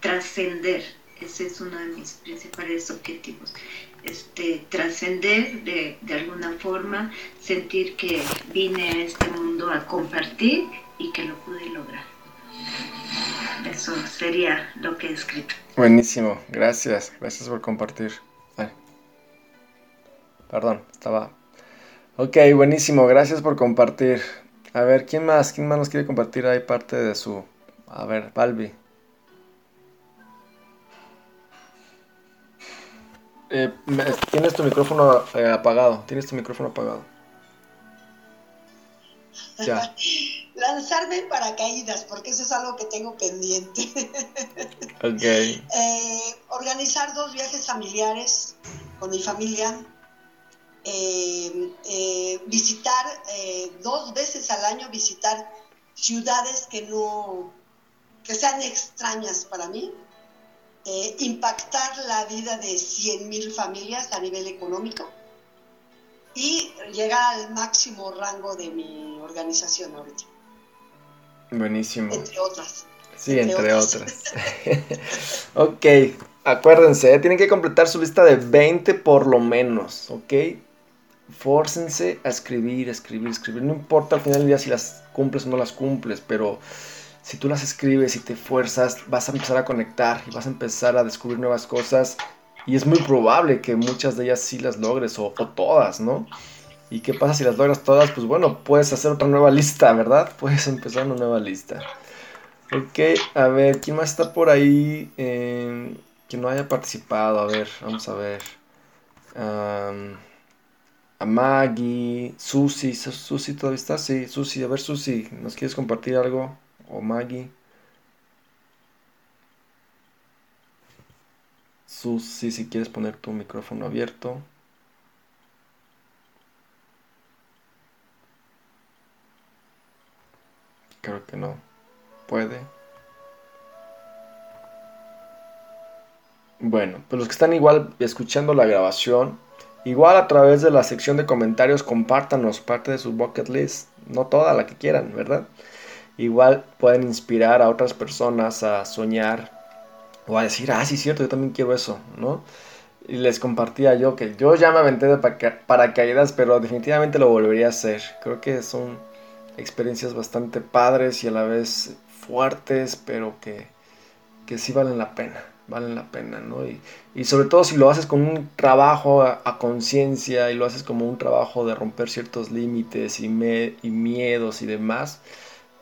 S5: trascender, ese es uno de mis principales objetivos, este, trascender de, de alguna forma, sentir que vine a este mundo a compartir y que lo pude lograr. Eso sería lo que he escrito.
S2: Buenísimo, gracias, gracias por compartir. Perdón, estaba... Ok, buenísimo, gracias por compartir. A ver, ¿quién más? ¿Quién más nos quiere compartir ahí parte de su... A ver, Balbi. Eh, tienes tu micrófono eh, apagado. Tienes tu micrófono apagado.
S6: Ya. (laughs) Lanzarme en paracaídas, porque eso es algo que tengo pendiente. (laughs)
S2: ok.
S6: Eh, organizar dos viajes familiares con mi familia eh, eh, visitar eh, dos veces al año, visitar ciudades que no, que sean extrañas para mí, impactar la vida de 100.000 familias a nivel económico y llegar al máximo rango de mi organización ahorita.
S2: Buenísimo.
S6: Entre otras.
S2: Sí, entre, otras. (laughs) ok, acuérdense, tienen que completar su lista de 20 por lo menos, ¿ok? fórcense a escribir, escribir, escribir. No importa al final del día si las cumples o no las cumples, pero si tú las escribes y te fuerzas, vas a empezar a conectar y vas a empezar a descubrir nuevas cosas. Y es muy probable que muchas de ellas sí las logres, o, todas, ¿no? ¿Y qué pasa si las logras todas? Pues bueno, puedes hacer otra nueva lista, ¿verdad? (laughs) Puedes empezar una nueva lista. Ok, a ver, ¿quién más está por ahí eh, que no haya participado? A ver, vamos a ver a Maggie, Susi, Susi todavía está, sí, Susi, a ver Susi, ¿nos quieres compartir algo? O Maggie. Susi, si quieres poner tu micrófono abierto. Creo que no puede. Bueno, pues los que están igual escuchando la grabación, Igual a través de la sección de comentarios compártanos parte de su bucket list, no toda la que quieran, ¿verdad? Igual pueden inspirar a otras personas a soñar o a decir, ah, sí, cierto, yo también quiero eso, ¿no? Y les compartía yo que yo ya me aventé de paracaídas, pero definitivamente lo volvería a hacer. Creo que son, experiencias bastante padres y a la vez fuertes, pero que, que sí valen la pena, valen la pena, ¿no? Y, y sobre todo si lo haces con un trabajo a, conciencia y lo haces como un trabajo de romper ciertos límites y, y miedos y demás,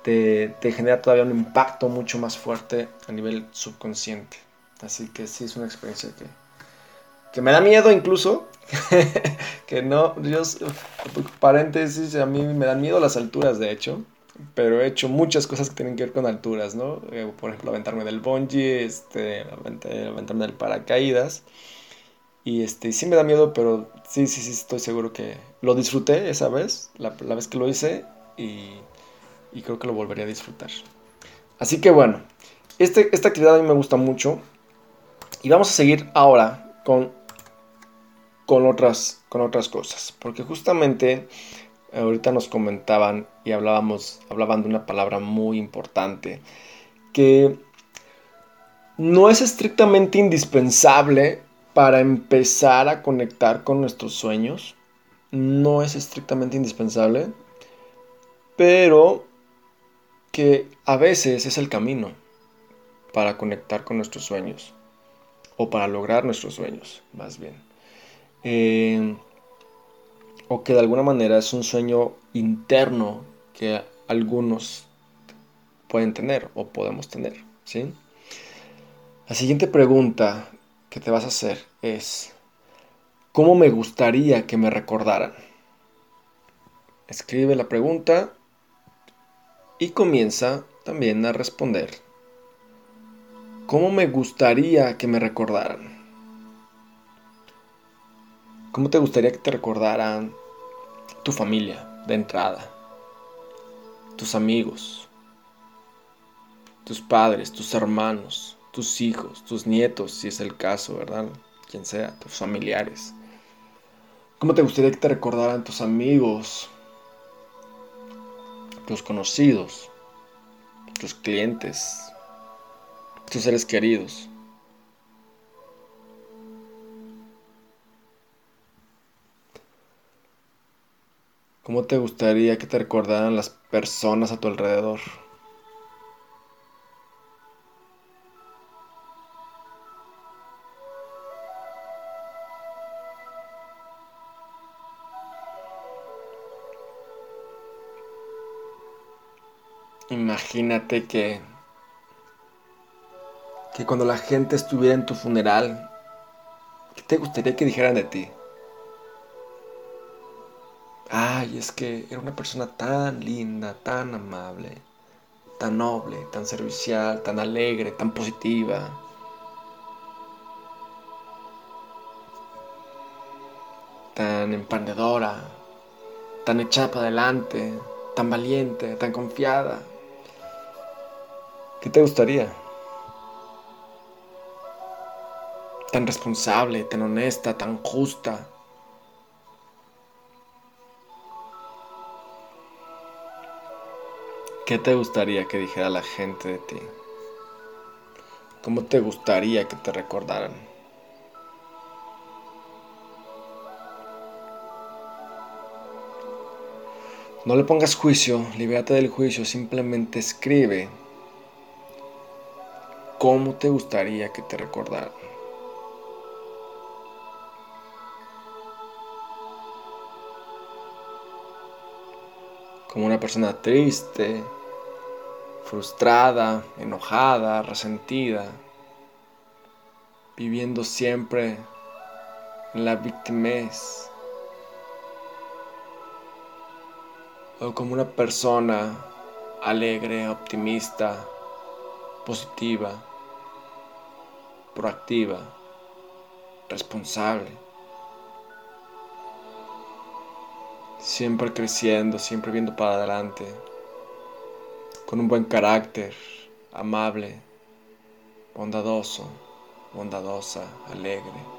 S2: te, te, genera todavía un impacto mucho más fuerte a nivel subconsciente. Así que sí es una experiencia que, que me da miedo incluso, (laughs) que no, Dios, paréntesis, a mí me dan miedo las alturas, de hecho, pero he hecho muchas cosas que tienen que ver con alturas, ¿no? Eh, por ejemplo, aventarme del bungee, este, aventarme del paracaídas, y este, sí me da miedo, pero sí, sí, sí, estoy seguro que lo disfruté esa vez, la, la vez que lo hice, y, y, creo que lo volvería a disfrutar. Así que bueno, este, esta actividad a mí me gusta mucho, y vamos a seguir ahora con con otras, con otras cosas. Porque justamente ahorita nos comentaban y hablábamos, hablaban de una palabra muy importante que no es estrictamente indispensable para empezar a conectar con nuestros sueños. No es estrictamente indispensable, pero que a veces es el camino para conectar con nuestros sueños o para lograr nuestros sueños, más bien. Eh, o que de alguna manera es un sueño interno que algunos pueden tener o podemos tener, ¿sí? La siguiente pregunta que te vas a hacer es, ¿cómo me gustaría que me recordaran? Escribe la pregunta y comienza también a responder. ¿Cómo me gustaría que me recordaran? ¿Cómo te gustaría que te recordaran tu familia de entrada? Tus amigos, tus padres, tus hermanos, tus hijos, tus nietos, si es el caso, ¿verdad? Quien sea, tus familiares. ¿Cómo te gustaría que te recordaran tus amigos, tus conocidos, tus clientes, tus seres queridos? ¿Cómo te gustaría que te recordaran las personas a tu alrededor? Imagínate que que cuando la gente estuviera en tu funeral, ¿qué te gustaría que dijeran de ti? Ay, es que era una persona tan linda, tan amable, tan noble, tan servicial, tan alegre, tan positiva. Tan emprendedora, tan echada para adelante, tan valiente, tan confiada. ¿Qué te gustaría? Tan responsable, tan honesta, tan justa. ¿Qué te gustaría que dijera la gente de ti? ¿Cómo te gustaría que te recordaran? No le pongas juicio, libérate del juicio, simplemente escribe cómo te gustaría que te recordaran. como una persona triste, frustrada, enojada, resentida, viviendo siempre en la victimez, o como una persona alegre, optimista, positiva, proactiva, responsable. siempre creciendo, siempre viendo para adelante, con un buen carácter, amable, bondadoso, bondadosa, alegre.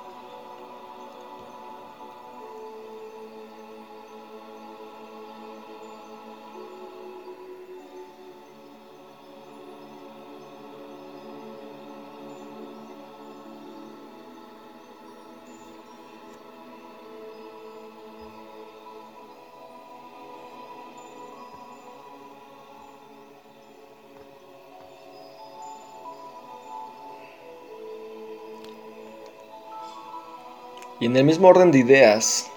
S2: En el mismo orden de ideas,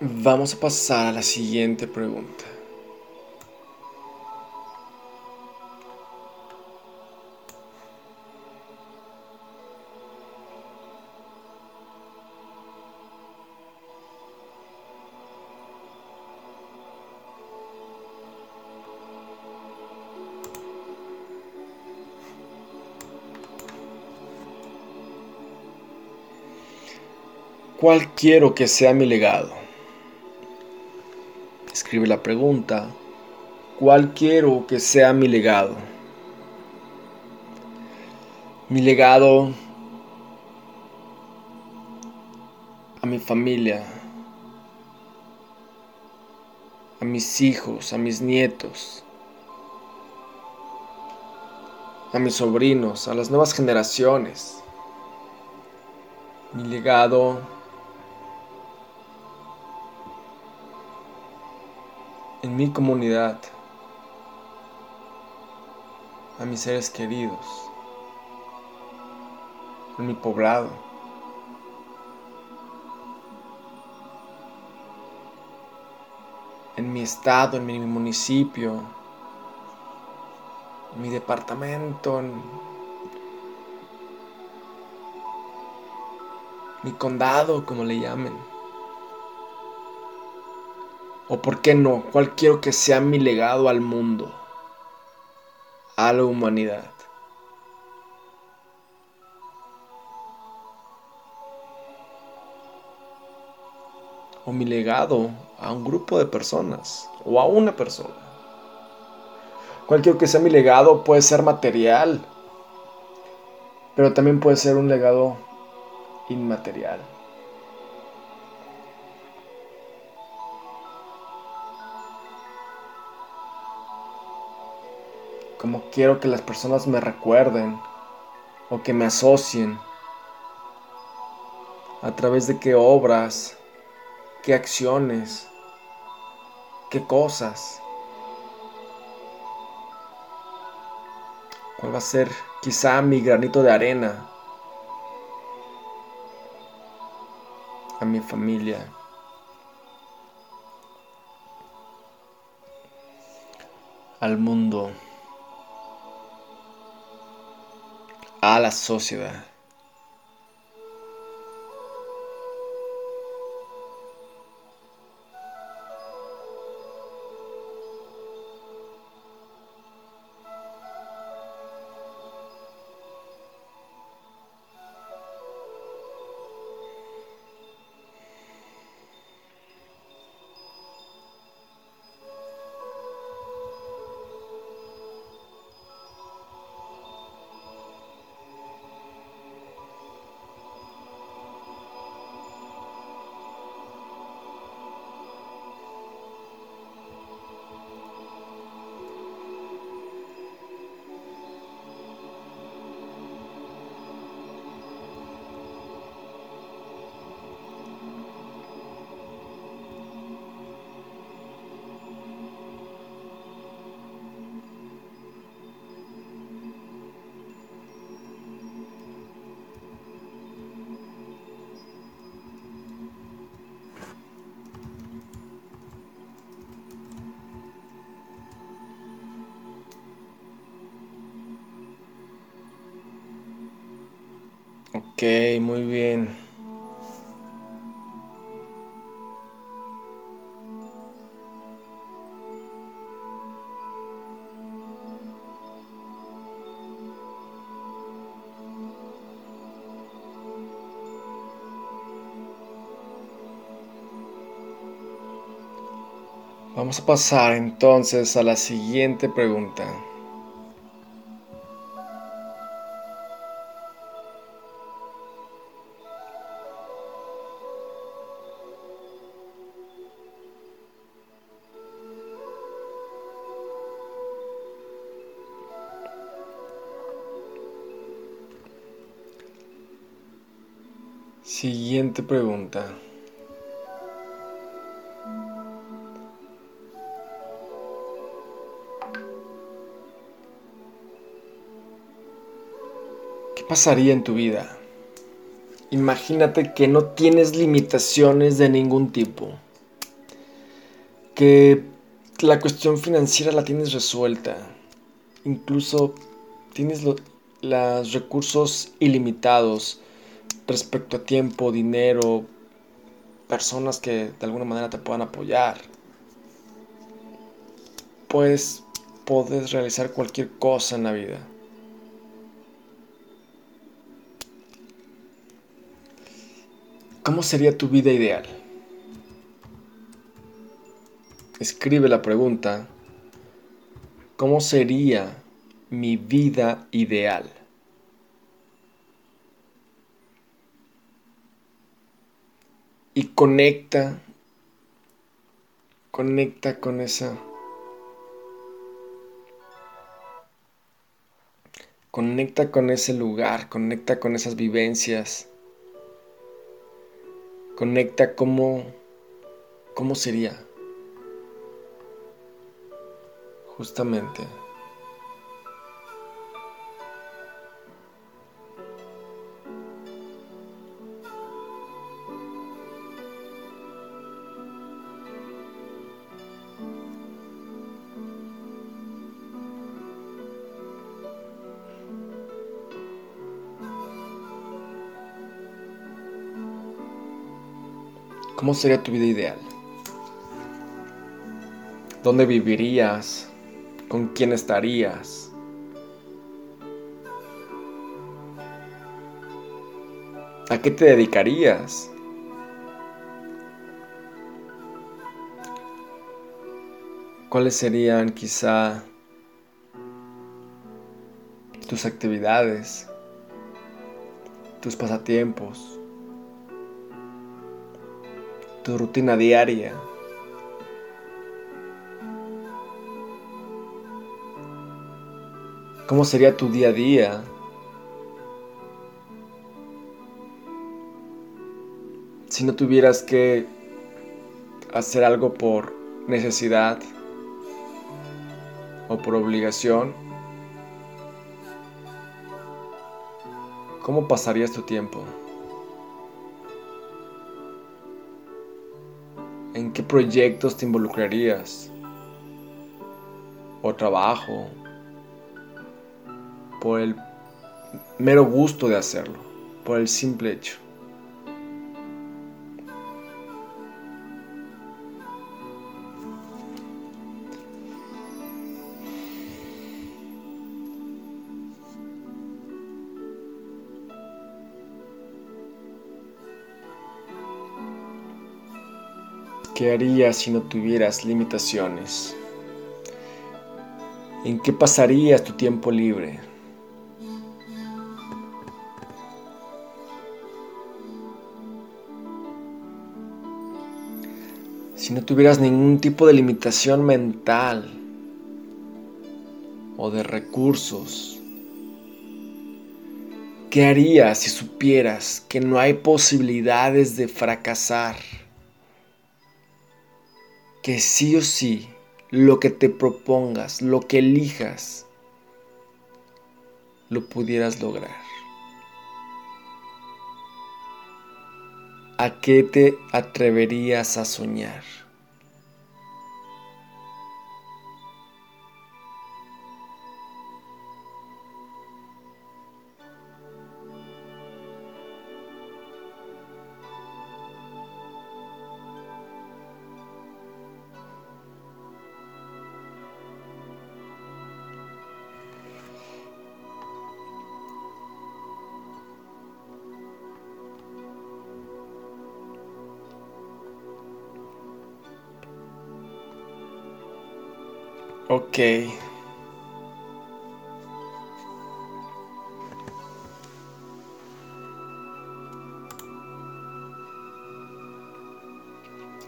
S2: Vamos a pasar a la siguiente pregunta. ¿Cuál quiero que sea mi legado? Escribe la pregunta, ¿cuál quiero que sea mi legado? Mi legado a mi familia, a mis hijos, a mis nietos, a mis sobrinos, a las nuevas generaciones. Mi legado mi comunidad, a mis seres queridos, en mi poblado. en mi estado, en mi municipio, en mi departamento, en mi condado, como le llamen. O por qué no, cuál quiero que sea mi legado al mundo, a la humanidad. O mi legado a un grupo de personas o a una persona. Cuál quiero que sea mi legado puede ser material, pero también puede ser un legado inmaterial. Como quiero que las personas me recuerden o que me asocien, a través de qué obras, qué acciones, qué cosas. ¿Cuál va a ser quizá mi granito de arena a mi familia? al mundo. A la sociedad. Ok, muy bien. Vamos a pasar entonces a la siguiente pregunta. Pregunta. ¿Qué pasaría en tu vida? Imagínate que no tienes limitaciones de ningún tipo. Que la cuestión financiera la tienes resuelta. Incluso tienes los recursos ilimitados respecto a tiempo, dinero, personas que de alguna manera te puedan apoyar. Pues puedes realizar cualquier cosa en la vida. ¿Cómo sería tu vida ideal? Escribe la pregunta, ¿cómo sería mi vida ideal? Y conecta, conecta con esa, conecta con ese lugar, conecta con esas vivencias, conecta cómo, cómo sería, justamente. ¿Cómo sería tu vida ideal? ¿Dónde vivirías? ¿Con quién estarías? ¿A qué te dedicarías? ¿Cuáles serían quizá tus actividades, tus pasatiempos? Tu rutina diaria. ¿Cómo sería tu día a día? Si no tuvieras que hacer algo por necesidad o por obligación, ¿cómo pasarías tu tiempo? Qué proyectos te involucrarías? ¿O trabajo? Por el mero gusto de hacerlo, por el simple hecho. ¿Qué harías si no tuvieras limitaciones? ¿En qué pasarías tu tiempo libre? Si no tuvieras ningún tipo de limitación mental o de recursos, ¿qué harías si supieras que no hay posibilidades de fracasar? Que sí o sí lo que te propongas, lo que elijas, lo pudieras lograr. ¿A qué te atreverías a soñar?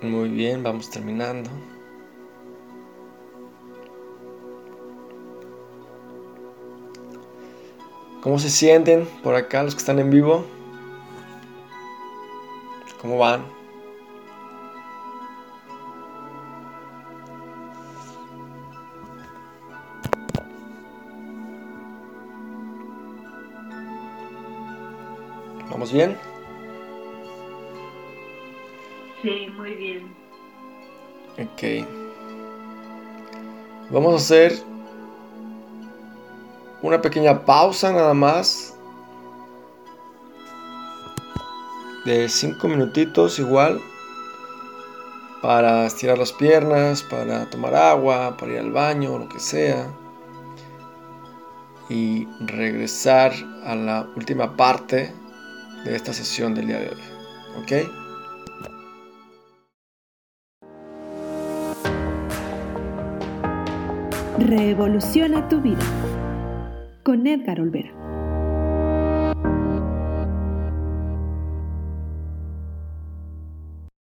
S2: Muy bien, vamos terminando. ¿Cómo se sienten por acá los que están en vivo? ¿Cómo van? ¿Vamos bien?
S5: Sí, muy bien.
S2: Ok. Vamos a hacer una pequeña pausa nada más. De 5 minutitos igual. Para estirar las piernas, para tomar agua, para ir al baño, lo que sea. Y regresar a la última parte de esta sesión del día de hoy. ¿Ok?
S1: Revoluciona tu vida con Edgar Olvera.